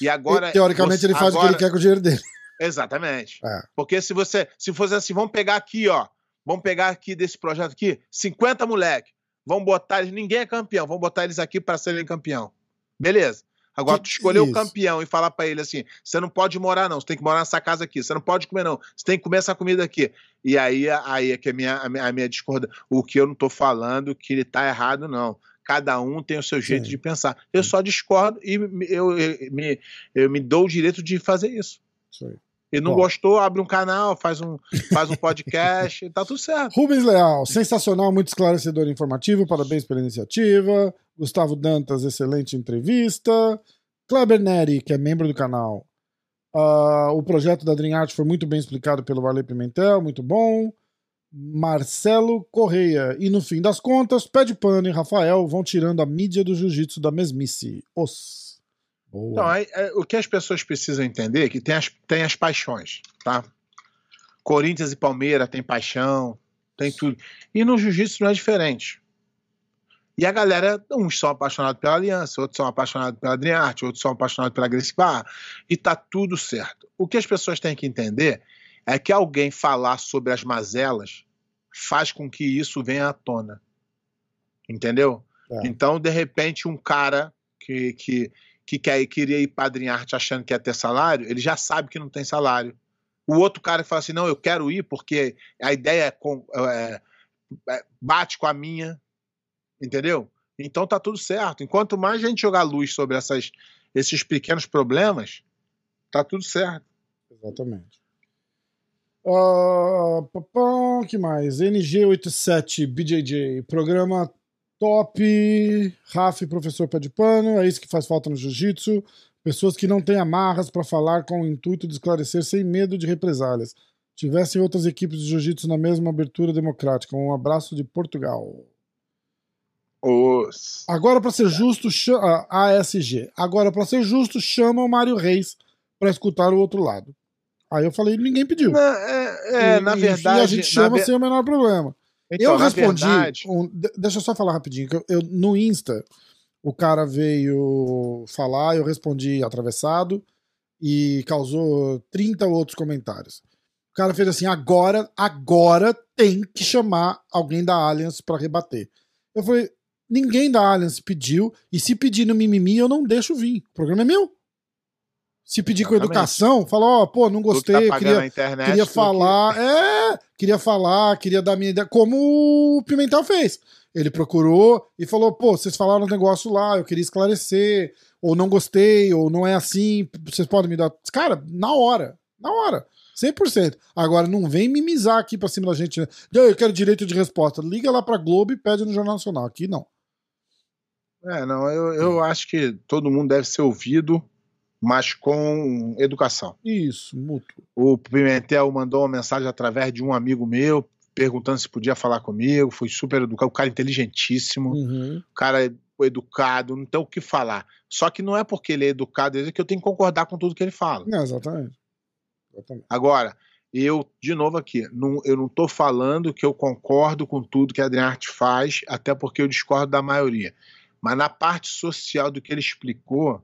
E agora E, teoricamente você- ele faz o que agora- ele quer com o dinheiro dele. Exatamente. É. Porque se você, se fosse assim, vamos pegar aqui, ó, vamos pegar aqui desse projeto aqui, 50 moleque, vamos botar eles, ninguém é campeão, vamos botar eles aqui para serem campeão. Beleza. Agora, Que- tu escolheu o isso. campeão e falar pra ele assim: você não pode morar, não, você tem que morar nessa casa aqui, você não pode comer, não, você tem que comer essa comida aqui. E aí, aí é que a minha, a minha, a minha discorda. O que eu não tô falando que ele tá errado, não. Cada um tem o seu jeito Sim. de pensar. Eu só discordo e eu, eu, me, eu me dou o direito de fazer isso. Aí. E não Bom. gostou, abre um canal, faz um, faz um podcast, tá tudo certo. Rubens Leal, sensacional, muito esclarecedor e informativo, parabéns pela iniciativa. Gustavo Dantas, excelente entrevista. Kleber Neri, que é membro do canal. Ah, o projeto da Dream Art foi muito bem explicado pelo Varley Pimentel, muito bom. Marcelo Correia. E no fim das contas, Pé de Pano e Rafael vão tirando a mídia do jiu-jitsu da mesmice. Os. Boa. Então, aí, é, o que as pessoas precisam entender é que tem as, tem as paixões, tá? Corinthians e Palmeiras tem paixão, tem tudo. E no jiu-jitsu não é diferente. E a galera, uns são apaixonados pela Aliança, outros são apaixonados pela Adriarte, outros são apaixonados pela Gracie Barra, e tá tudo certo. O que as pessoas têm que entender é que alguém falar sobre as mazelas faz com que isso venha à tona. Entendeu? É. Então, de repente, um cara que, que, que quer, queria ir para arte achando que ia ter salário, ele já sabe que não tem salário. O outro cara que fala assim, não, eu quero ir porque a ideia é com- é- é- bate com a minha, entendeu? Então tá tudo certo. Enquanto mais gente jogar luz sobre essas, esses pequenos problemas, tá tudo certo. Exatamente. Papá, que mais? NG87 BJJ, programa top. Raf, professor pé de pano, é isso que faz falta no jiu-jitsu. Pessoas que não têm amarras para falar com o intuito de esclarecer sem medo de represálias. Tivessem outras equipes de jiu-jitsu na mesma abertura democrática. Um abraço de Portugal. Os... Agora, para ser justo, cha- ah, ASG. Agora, para ser justo, chama o Mário Reis para escutar o outro lado. Aí eu falei, ninguém pediu. Na, é, é, E- na verdade. E a gente chama sem o menor problema. Então, eu respondi. verdade- um- de- deixa eu só falar rapidinho. que eu, eu- no Insta, o cara veio falar, eu respondi atravessado e causou 30 outros comentários. O cara fez assim: agora, agora tem que chamar alguém da Allianz para rebater. Eu falei: ninguém da Allianz pediu, e se pedir no mimimi, eu não deixo vir. O programa é meu. Se pedir com Exatamente. educação, fala, ó, pô, não que gostei, tá queria, internet, queria tu que- falar, é, queria falar, queria dar minha ideia, como o Pimentel fez. Ele procurou e falou, pô, vocês falaram um negócio lá, eu queria esclarecer, ou não gostei, ou não é assim, vocês podem me dar. Cara, na hora, na hora, 100%. Agora, não vem mimizar aqui pra cima da gente, né? "Não, Eu quero direito de resposta. Liga lá pra Globo e pede no Jornal Nacional. Aqui não. É, não, eu, eu acho que todo mundo deve ser ouvido, mas com educação. Isso, mútuo. O Pimentel mandou uma mensagem através de um amigo meu, perguntando se podia falar comigo, foi super educado, o cara inteligentíssimo, Uhum. o cara educado, não tem o que falar. Só que não é porque ele é educado é que eu tenho que concordar com tudo que ele fala. Não, exatamente. exatamente. Agora, eu, de novo aqui, não, eu não estou falando que eu concordo com tudo que a Adriana Arte faz, até porque eu discordo da maioria. Mas na parte social do que ele explicou,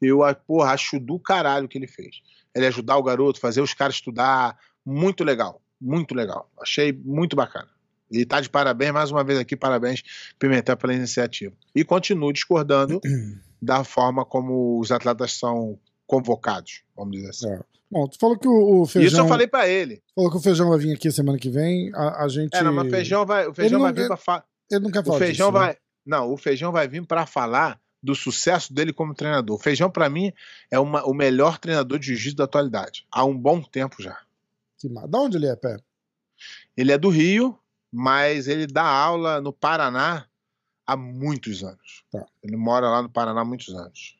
eu porra, acho do caralho o que ele fez. Ele ajudar o garoto, fazer os caras estudar, muito legal, muito legal. Achei muito bacana. E tá de parabéns, mais uma vez aqui, parabéns, Pimentel, pela iniciativa. E continuo discordando da forma como os atletas são convocados, vamos dizer assim. É. Bom, tu falou que o, o feijão. Isso eu falei para ele. Falou que o feijão vai vir aqui semana que vem. A, a gente. É, não, mas feijão vai, o feijão vai vir para falar. Ele não quer falar O feijão disso, né? vai. Não, o feijão vai vir para falar do sucesso dele como treinador. O feijão, para mim, é uma- o melhor treinador de jiu-jitsu da atualidade. Há um bom tempo já. Que ma- Da onde ele é, Pé? Ele é do Rio, mas ele dá aula no Paraná há muitos anos. Tá. Ele mora lá no Paraná há muitos anos.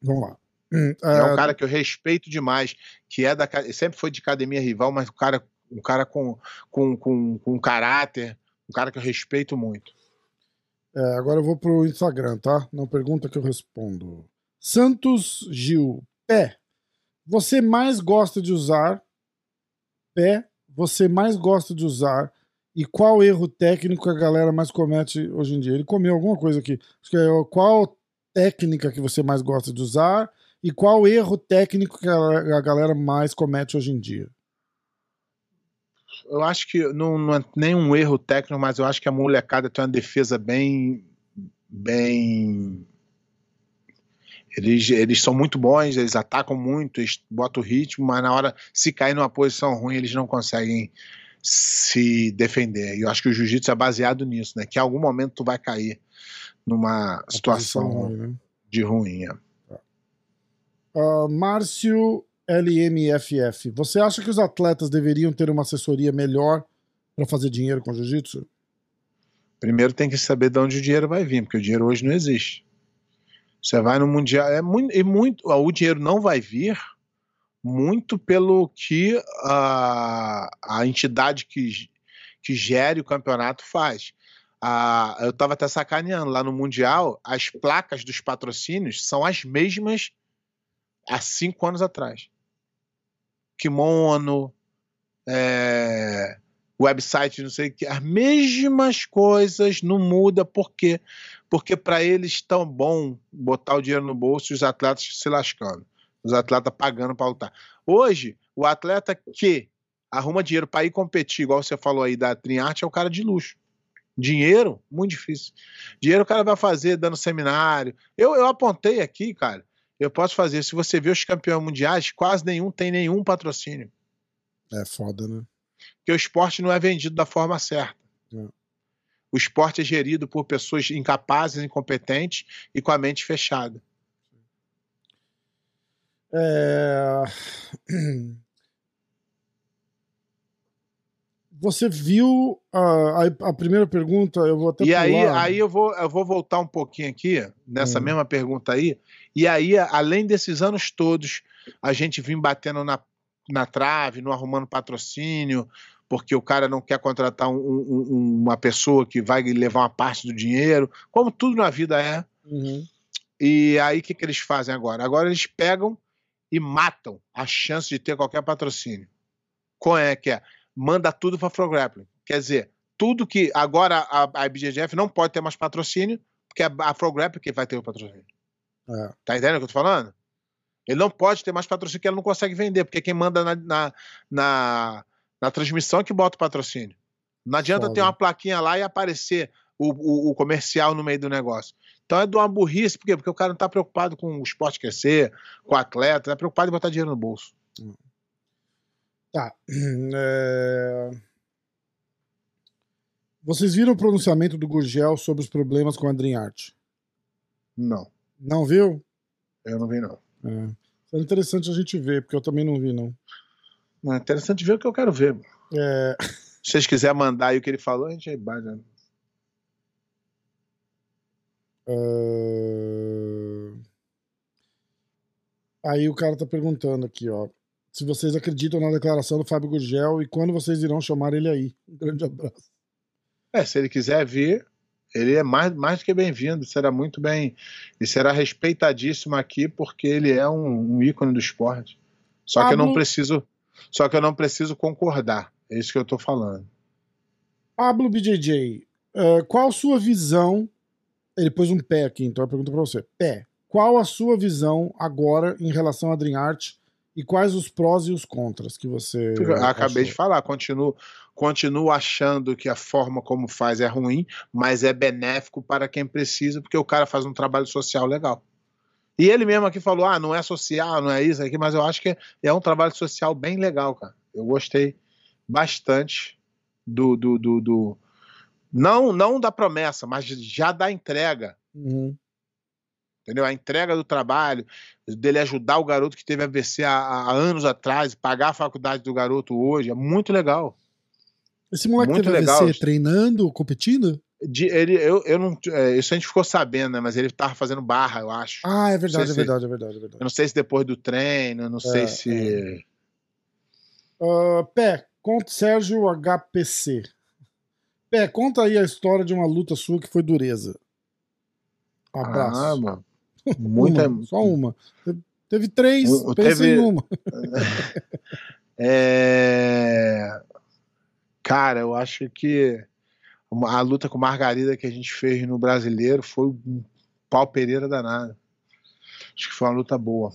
Vamos lá. Hum, É, é, um cara que eu respeito demais, que é da sempre foi de academia rival, mas um cara, um cara com, com, com, com caráter, um cara que eu respeito muito. É, agora eu vou pro Instagram, tá? Não pergunta que eu respondo. Santos Gil. Pé. Você mais gosta de usar? Pé. Você mais gosta de usar? E qual erro técnico a galera mais comete hoje em dia? Ele comeu alguma coisa aqui. É qual técnica que você mais gosta de usar? E qual erro técnico que a galera mais comete hoje em dia? Eu acho que não, não é nenhum erro técnico, mas eu acho que a molecada tem uma defesa bem. bem. Eles, eles são muito bons, eles atacam muito, eles botam o ritmo, mas na hora, se cair numa posição ruim, eles não conseguem se defender. E eu acho que o jiu-jitsu é baseado nisso, né? Que em algum momento tu vai cair numa A situação ruim, né? de ruim. é. Ah, Márcio LMFF. Você acha que os atletas deveriam ter uma assessoria melhor para fazer dinheiro com jiu-jitsu? Primeiro tem que saber de onde o dinheiro vai vir, porque o dinheiro hoje não existe. Você vai no mundial, é muito, e muito, o dinheiro não vai vir muito pelo que a, a entidade que, que gere o campeonato faz. Ah, eu estava até sacaneando lá no mundial, as placas dos patrocínios são as mesmas há cinco anos atrás. Kimono, é, website, não sei o que, as mesmas coisas, não muda, por quê? Porque para eles tão bom botar o dinheiro no bolso e os atletas se lascando, os atletas pagando para lutar. Hoje, o atleta que arruma dinheiro para ir competir, igual você falou aí da Triarte, é o cara de luxo. Dinheiro, muito difícil. Dinheiro o cara vai fazer dando seminário. Eu, eu apontei aqui, cara. Eu posso fazer. Se você vê os campeões mundiais, quase nenhum tem nenhum patrocínio. É foda, né? Porque o esporte não é vendido da forma certa. É. O esporte é gerido por pessoas incapazes, incompetentes e com a mente fechada. É... Você viu a, a, a primeira pergunta? Eu vou até E aí, pular. aí eu, vou, eu vou voltar um pouquinho aqui, nessa Hum. mesma pergunta aí. E aí, além desses anos todos, a gente vem batendo na, na trave, não arrumando patrocínio, porque o cara não quer contratar um- um- uma pessoa que vai levar uma parte do dinheiro, como tudo na vida é. Uhum. E aí, o que, que eles fazem agora? Agora eles pegam e matam a chance de ter qualquer patrocínio. Qual é que é? Manda tudo para Pro Grappling. Quer dizer, tudo que. Agora a, a IBJJF não pode ter mais patrocínio, porque é a Pro Grappling que vai ter o patrocínio. É. Tá entendendo o que eu tô falando? Ele não pode ter mais patrocínio que ele não consegue vender, porque quem manda na, na, na, na transmissão é que bota o patrocínio. Não adianta Foda. ter uma plaquinha lá e aparecer o, o, o comercial no meio do negócio. Então é de uma burrice, por quê? Porque o cara não tá preocupado com o esporte crescer, com o atleta, tá preocupado em botar dinheiro no bolso. Tá. É... Vocês viram o pronunciamento do Gurgel sobre os problemas com a Dream Art? Não, Não viu? eu não vi, não. É. É interessante a gente ver, porque eu também não vi, não. Não, É interessante ver o que eu quero ver. É... Se vocês quiserem mandar aí o que ele falou, a gente aí bate. né? é, Aí o cara tá perguntando aqui, ó. Se vocês acreditam na declaração do Fábio Gurgel e quando vocês irão chamar ele aí. Um grande abraço. É, se ele quiser vir, Ele é mais, mais do que bem-vindo, será muito bem e será respeitadíssimo aqui porque ele é um, um ícone do esporte. Só que eu não preciso, só que eu não preciso concordar. É isso que eu tô falando. Pablo BJJ, uh, qual a sua visão? Ele pôs um pé aqui, então eu pergunto para você. Pé. Qual a sua visão agora em relação a Dream Art e quais os prós e os contras que você. Acabei achou? de falar, continuo, continuo achando que a forma como faz é ruim, mas é benéfico para quem precisa, porque o cara faz um trabalho social legal. E ele mesmo aqui falou: ah, não é social, não é isso aqui, mas eu acho que é um trabalho social bem legal, cara. Eu gostei bastante do. do, do, do não, não da promessa, mas já da entrega. Uhum entendeu? A entrega do trabalho, dele ajudar o garoto que teve AVC há, há, anos atrás, pagar a faculdade do garoto hoje, é muito legal. Esse moleque muito teve legal. AVC treinando, competindo? De, ele, eu, eu não, é, isso a gente ficou sabendo, né? Mas ele tava fazendo barra, eu acho. Ah, é verdade, é verdade, se, é verdade, é verdade. Eu não sei se depois do treino, não é, sei se. É. Uh, Pé, conta Sérgio HPC. Pé, conta aí a história de uma luta sua que foi dureza. Abraço. Ah, mano. Muita... uma, só uma. Teve três, um, pensa teve... em uma. é... Cara, eu acho que a luta com Margarida que a gente fez no brasileiro foi um pau Pereira danado. Acho que foi uma luta boa.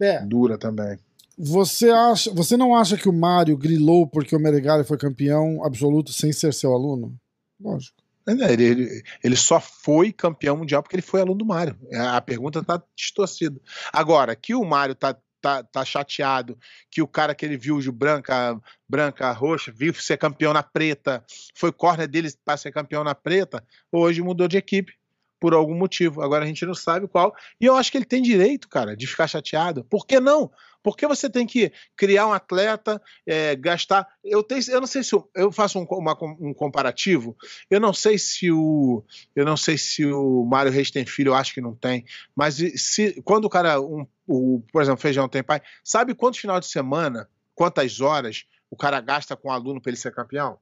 É. Dura também. Você acha, você não acha que o Mário grilou porque o Meregali foi campeão absoluto sem ser seu aluno? Lógico. É, ele, ele, ele, só foi campeão mundial porque ele foi aluno do Mário. É, a pergunta está distorcida. Agora, que o Mário tá, tá, tá chateado, que o cara que ele viu de branca, branca, roxa, viu ser campeão na preta, foi corner dele para ser campeão na preta, hoje mudou de equipe por algum motivo. Agora a gente não sabe qual. E eu acho que ele tem direito, cara, de ficar chateado. Por que não? Por que você tem que criar um atleta, é, gastar. Eu, tenho, eu não sei se eu, eu faço um, uma, um comparativo. Eu não sei se o. Eu não sei se o Mário Reis tem filho, eu acho que não tem. Mas se quando o cara, um, o, por exemplo, feijão tem pai, sabe quantos final de semana, quantas horas o cara gasta com o aluno para ele ser campeão?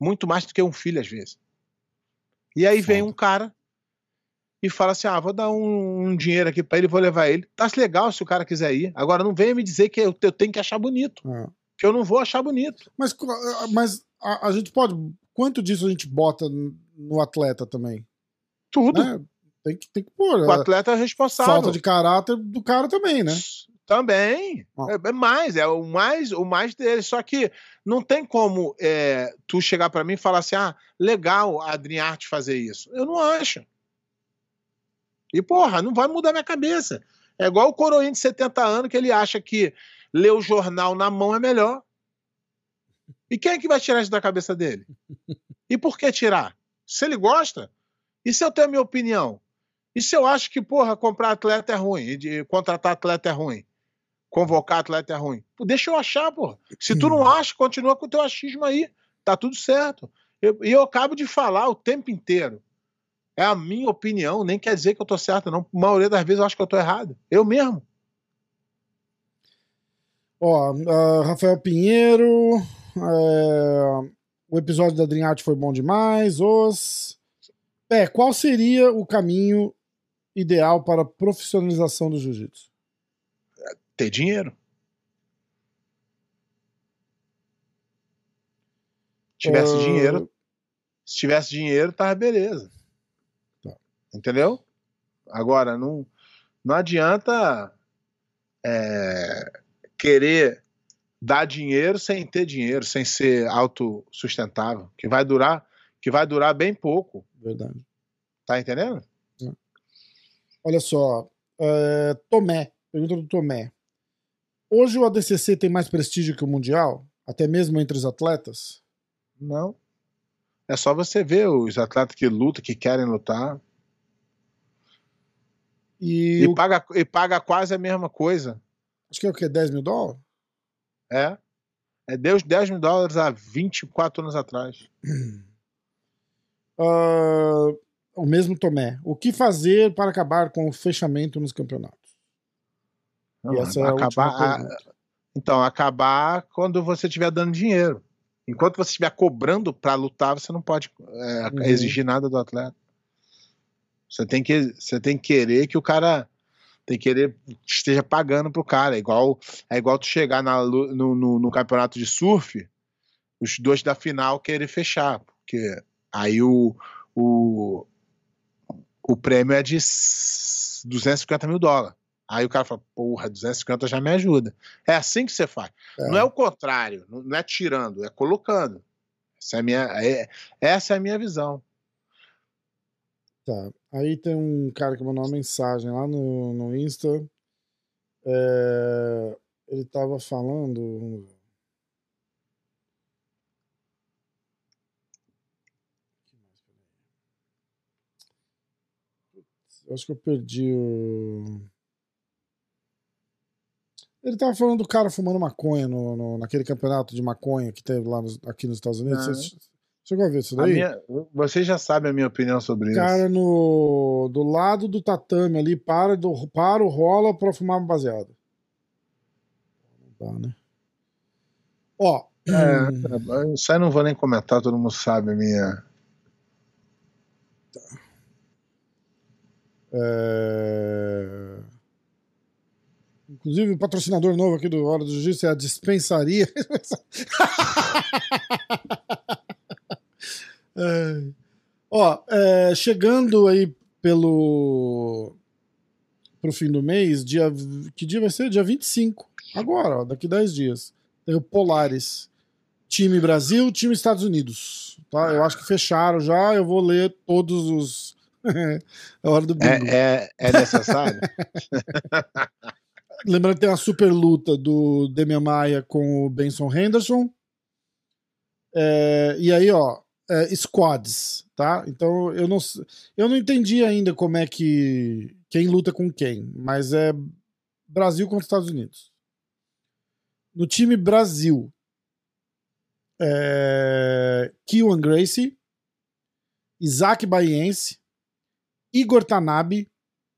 Muito mais do que um filho, às vezes. E aí vem um cara e fala assim: ah, vou dar um, um dinheiro aqui para ele, vou levar ele. Tá legal se o cara quiser ir. Agora não venha me dizer que eu, eu tenho que achar bonito. É. Que eu não vou achar bonito. Mas, mas a, a, gente pode. Quanto disso a gente bota no atleta também? Tudo. Né? Tem, que, tem que pôr. O atleta é responsável. Falta de caráter do cara também, né? Também. Ah. É, é, mais, é o mais, o mais dele. Só que não tem como é, tu chegar para mim e falar assim: ah, legal a Adriarte fazer isso. Eu não acho. E, porra, não vai mudar minha cabeça. É igual o coroinha de 70 anos que ele acha que ler o jornal na mão é melhor. E quem é que vai tirar isso da cabeça dele? E por que tirar? Se ele gosta? E se eu tenho a minha opinião? E se eu acho que, porra, comprar atleta é ruim, de contratar atleta é ruim, convocar atleta é ruim? Pô, deixa eu achar, porra. Se tu não acha, continua com o teu achismo aí. Tá tudo certo. E eu, eu acabo de falar o tempo inteiro. É a minha opinião, nem quer dizer que eu tô certo, não. A maioria das vezes eu acho que eu tô errado. Eu mesmo. Ó, uh, Rafael Pinheiro. Uh, o episódio da Dream Art foi bom demais. Os. É, qual seria o caminho ideal para a profissionalização do jiu-jitsu? Ter dinheiro. Se tivesse uh... dinheiro, se tivesse dinheiro, tava beleza. Entendeu? Agora, não, não adianta é, querer dar dinheiro sem ter dinheiro, sem ser autossustentável, que vai durar, que vai durar bem pouco. Verdade. Tá entendendo? É. Olha só, é, Tomé, pergunta do Tomé. Hoje o ADCC tem mais prestígio que o Mundial? Até mesmo entre os atletas? Não. É só você ver os atletas que lutam, que querem lutar. E, e, o... paga, e paga quase a mesma coisa. Acho que é o quê? 10 mil dólares? É. É Deus 10 mil dólares há 24 anos atrás. Uh, o mesmo Tomé. O que fazer para acabar com o fechamento nos campeonatos? Não, essa é acabar, a, então, acabar quando você estiver dando dinheiro. Enquanto você estiver cobrando para lutar, você não pode é, Uhum. exigir nada do atleta. Você tem que, você tem que querer que o cara tem que querer que esteja pagando pro cara. É igual, é igual tu chegar na no, no, no campeonato de surf, os dois da final querer fechar, porque aí o, o, o prêmio é de s- 250 mil dólares. Aí o cara fala, porra, 250 já me ajuda. É assim que você faz. É. Não é o contrário, não não é tirando, é colocando. Essa é a minha, é- essa é a minha visão. Tá. Aí tem um cara que mandou uma mensagem lá no, no Insta. É, ele tava falando. eu acho que eu perdi o. Ele tava falando do cara fumando maconha no, no- naquele campeonato de maconha que teve lá nos- aqui nos Estados Unidos. Ah. Você a ver isso daí? minha, vocês já sabem a minha opinião sobre isso. cara no do lado do tatame ali para do para o rola pra fumar uma baseada. Não dá, né? Ó, É, isso aí não vou nem comentar, todo mundo sabe a minha. é, inclusive o patrocinador novo aqui do Hora do Jiu-Jitsu é a Dispensaria. É. Ó, é, chegando aí pelo pro fim do mês, dia que dia vai ser? Dia 25. Agora, ó, daqui 10 dias. Tem o Polaris. Time Brasil, time Estados Unidos. Tá? Eu acho que fecharam já, eu vou ler todos os é a hora do bingo. É, é, é necessário? Lembrando que tem uma super luta do Demian Maia com o Benson Henderson. É, e aí, ó, é, squads, tá? Então eu não, eu não entendi ainda como é que. Quem luta com quem, mas é Brasil contra Estados Unidos. No time Brasil, é, Kiwan Gracie, Isaac Baiense, Igor Tanabe,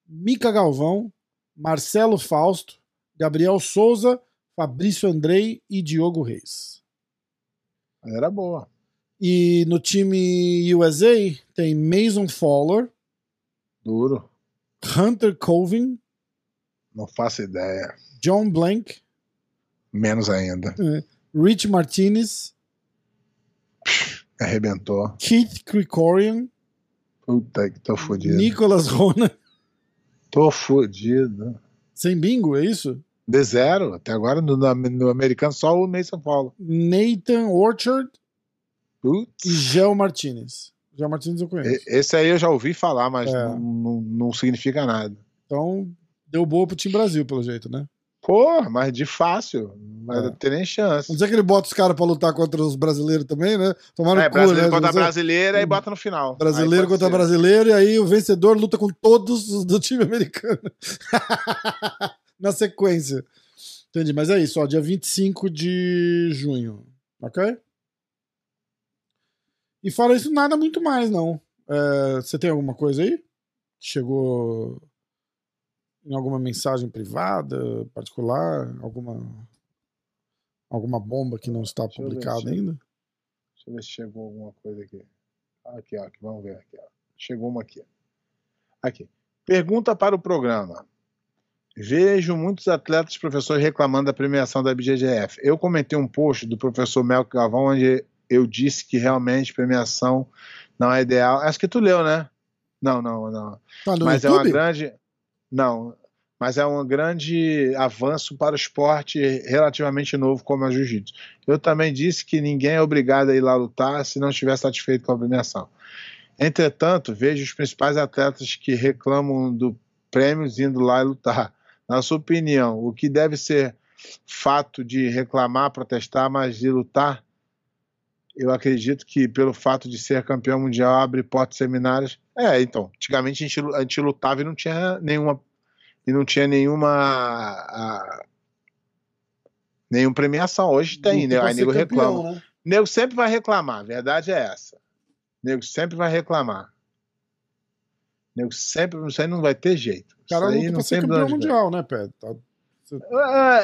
Mika Galvão, Marcelo Fausto, Gabriel Souza, Fabrício Andrei e Diogo Reis. Era boa. E no time USA tem Mason Fowler, Duro. Hunter Colvin, Não faço ideia. John Blank, Menos ainda. Rich Martinez, Arrebentou. Keith Krikorian, Puta que tô fudido. Nicolas Rona. Tô fudido. Sem bingo, é isso? De zero. Até agora no, no- no americano só o Mason Paulo. Nathan Orchard e Putz. Gel Martinez. Gel Martinez eu conheço. E- Esse aí eu já ouvi falar, mas É. não, não, não significa nada. Então, deu boa pro time Brasil, pelo jeito, né? Pô, mas de fácil. Mas É. não tem nem chance. Não dizer que ele bota os caras pra lutar contra os brasileiros também, né? Tomaram É, cu, brasileiro né? contra sei. brasileira e bota no final. Brasileiro contra ser. brasileiro, e aí o vencedor luta com todos os do time americano. Na sequência. Entendi, mas é isso, ó, dia 25 de junho. Ok? E fora isso, nada muito mais, não. É, você tem alguma coisa aí? Chegou em alguma mensagem privada, particular? Alguma, alguma bomba que não está Deixa eu ver publicada ainda? Deixa eu ver se chegou alguma coisa aqui. Aqui, ó, aqui, vamos ver aqui. Ó. Chegou uma aqui. Aqui. Pergunta para o programa. Vejo muitos atletas e professores reclamando da premiação da BGGF. Eu comentei um post do professor Melco Gavão onde eu disse que realmente premiação não é ideal. Acho que tu leu, né? Não, não, não. Tá mas é uma YouTube? grande. Não, mas é um grande avanço para o esporte relativamente novo como é o jiu-jitsu. Eu também disse que ninguém é obrigado a ir lá lutar se não estiver satisfeito com a premiação. Entretanto, vejo os principais atletas que reclamam do prêmios indo lá e lutar. Na sua opinião, o que deve ser fato de reclamar, protestar, mas de lutar? Eu acredito que pelo fato de ser campeão mundial abre portas seminários. É, então, antigamente a gente, a gente lutava e não tinha nenhuma e não tinha nenhuma a, nenhuma premiação. Hoje tem, né? Aí nego campeão, reclama. né? Nego sempre vai reclamar, a verdade é essa. Nego sempre vai reclamar. Nego sempre, isso aí não vai ter jeito. Cara não tem campeão vai. mundial, né, Pedro? Tá-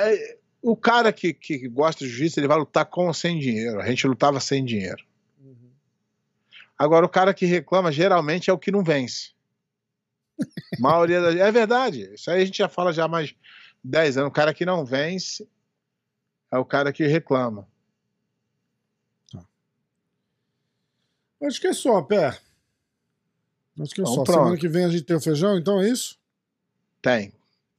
É, o cara que, que gosta de jiu-jitsu, ele vai lutar com ou sem dinheiro. A gente lutava sem dinheiro. Agora, o cara que reclama geralmente é o que não vence. A maioria das... É verdade. Isso aí a gente já fala já há mais 10 anos. O cara que não vence é o cara que reclama. Acho que é só, Pé. Acho que é Então, só. pronto. Semana que vem a gente tem o feijão, então é isso? Tem.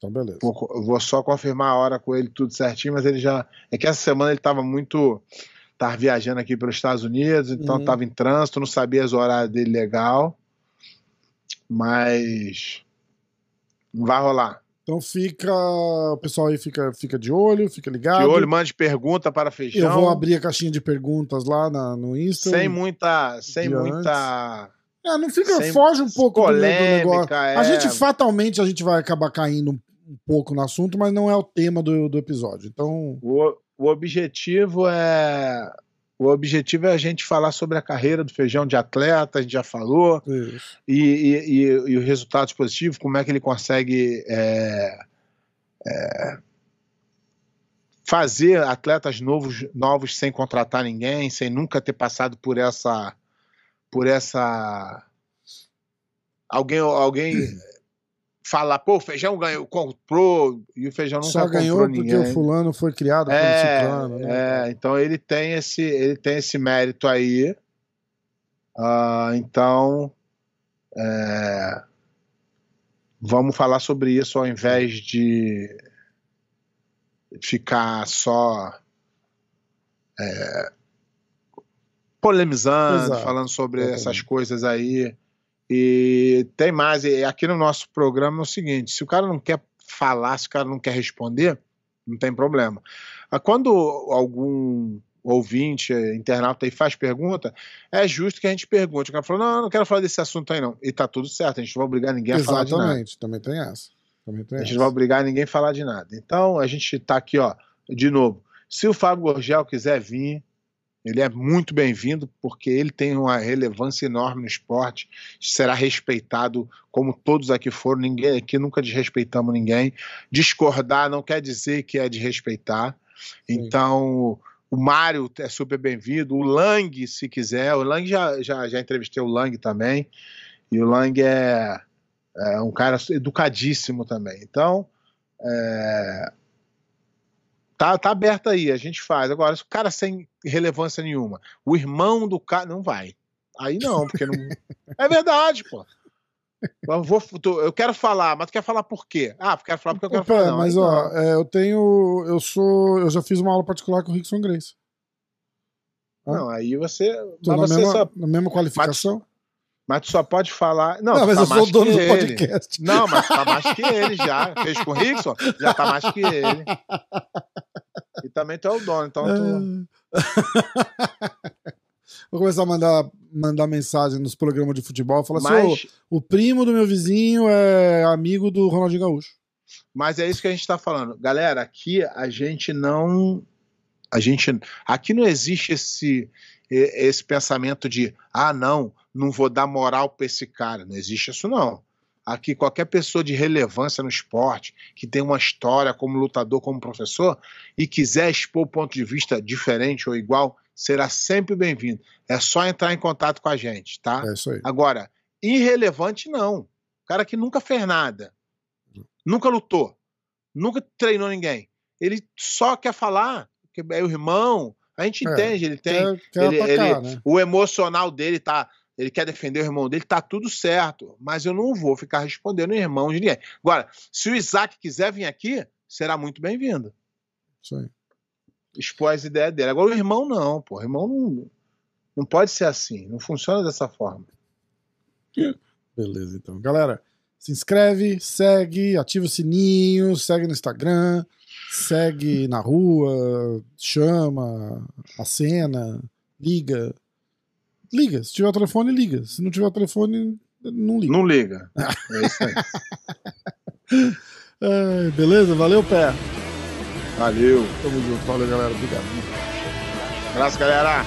Então, beleza. Vou, vou só confirmar a hora com ele tudo certinho, mas ele já. É que essa semana ele estava muito. Tava viajando aqui pelos Estados Unidos, então Uhum. estava em trânsito, não sabia os horários dele legal. Mas. Não vai rolar. Então fica. O pessoal aí fica, fica de olho, fica ligado. De olho, mande pergunta para feijão. Eu vou abrir a caixinha de perguntas lá na, no Insta. Sem muita. Sem muita. É, não fica. sem foge um pouco do, do negócio. polêmica. É, A gente fatalmente a gente vai acabar caindo um, pouco no assunto, mas não é o tema do, do episódio. Então. o, o objetivo é. O objetivo é a gente falar sobre a carreira do feijão de atleta, a gente já falou. E, e, e, e os resultados positivos, como é que ele consegue é, é, fazer atletas novos, novos sem contratar ninguém, sem nunca ter passado por essa por essa alguém alguém falar, pô, o feijão ganhou, comprou e o feijão nunca Só ganhou porque ninguém. o fulano foi criado pelo É, ciclano, né? é, então ele tem esse, ele tem esse mérito aí. Ah, então, é, vamos falar sobre isso ao invés de ficar só é, polemizando, Exato, falando sobre exatamente. essas coisas aí. E tem mais, e aqui no nosso programa é o seguinte: se o cara não quer falar, se o cara não quer responder, não tem problema. Ah, Quando algum ouvinte, eh, internauta aí faz pergunta, é justo que a gente pergunte. O cara falou: não, eu não quero falar desse assunto aí, não. E tá tudo certo, a gente não vai obrigar ninguém a falar de nada. Exatamente, também tem essa. Também tem A gente essa. não vai obrigar ninguém a falar de nada. Então, a gente tá aqui, ó, de novo. Se o Fábio Gorgel quiser vir, ele é muito bem-vindo, porque ele tem uma relevância enorme no esporte, será respeitado como todos aqui foram, ninguém aqui nunca desrespeitamos ninguém. Discordar não quer dizer que é desrespeitar. Sim. Então, o Mário é super bem-vindo, o Lang, se quiser, o Lang já, já, já entrevistei o Lang também, e o Lang é, é um cara educadíssimo também. Então, é, tá, tá aberto aí, a gente faz. Agora, se o cara sem relevância nenhuma, o irmão do cara, não vai. Aí não, porque não. é verdade, pô. Eu, vou, eu quero falar, mas tu quer falar por quê? Ah, quero falar porque eu quero Opa, falar. Não, mas ó, é, eu tenho. Eu sou. Eu já fiz uma aula particular com o Rickson Grace. Não, aí você. Tô Mas na, você mesma, só, na mesma qualificação. mas tu só pode falar. Não, Não, mas tá eu sou o dono do ele. podcast. Não, mas tá mais que ele já. Fez com o Rickson? Já tá mais que ele. E também tu é o dono, então tu. Vou começar a mandar, mandar mensagem nos programas de futebol. Falar assim: Mas, "Ô, o primo do meu vizinho é amigo do Ronaldinho Gaúcho. mas é isso que a gente tá falando. Galera, aqui a gente não. A gente. Aqui não existe esse, esse pensamento de, ah, não, não vou dar moral pra esse cara. Não existe isso, não. Aqui, qualquer pessoa de relevância no esporte, que tem uma história como lutador, como professor, e quiser expor o ponto de vista diferente ou igual, será sempre bem-vindo. É só entrar em contato com a gente, tá? É isso aí. Agora, irrelevante não. O cara que nunca fez nada, nunca lutou, nunca treinou ninguém. Ele só quer falar, que é o irmão. A gente É, entende, ele tem. Quer, quer ele- atacar, ele- né? O emocional dele tá. Ele quer defender o irmão dele, tá tudo certo. Mas eu não vou ficar respondendo o irmão de ninguém. Agora, se o Isaac quiser vir aqui, será muito bem-vindo. Isso aí. Expor as ideias dele. Agora, o irmão não, pô. O irmão não, não pode ser assim. Não funciona dessa forma. Beleza, então. Galera, se inscreve, segue, ativa o sininho, segue no Instagram, segue na rua, chama, acena, liga. Liga. Se tiver o telefone, liga. Se não tiver o telefone, não liga. Não liga. É isso aí. Ai, beleza? Valeu, pé. Valeu. Tamo junto. Valeu, galera. Obrigado. Abraço, galera.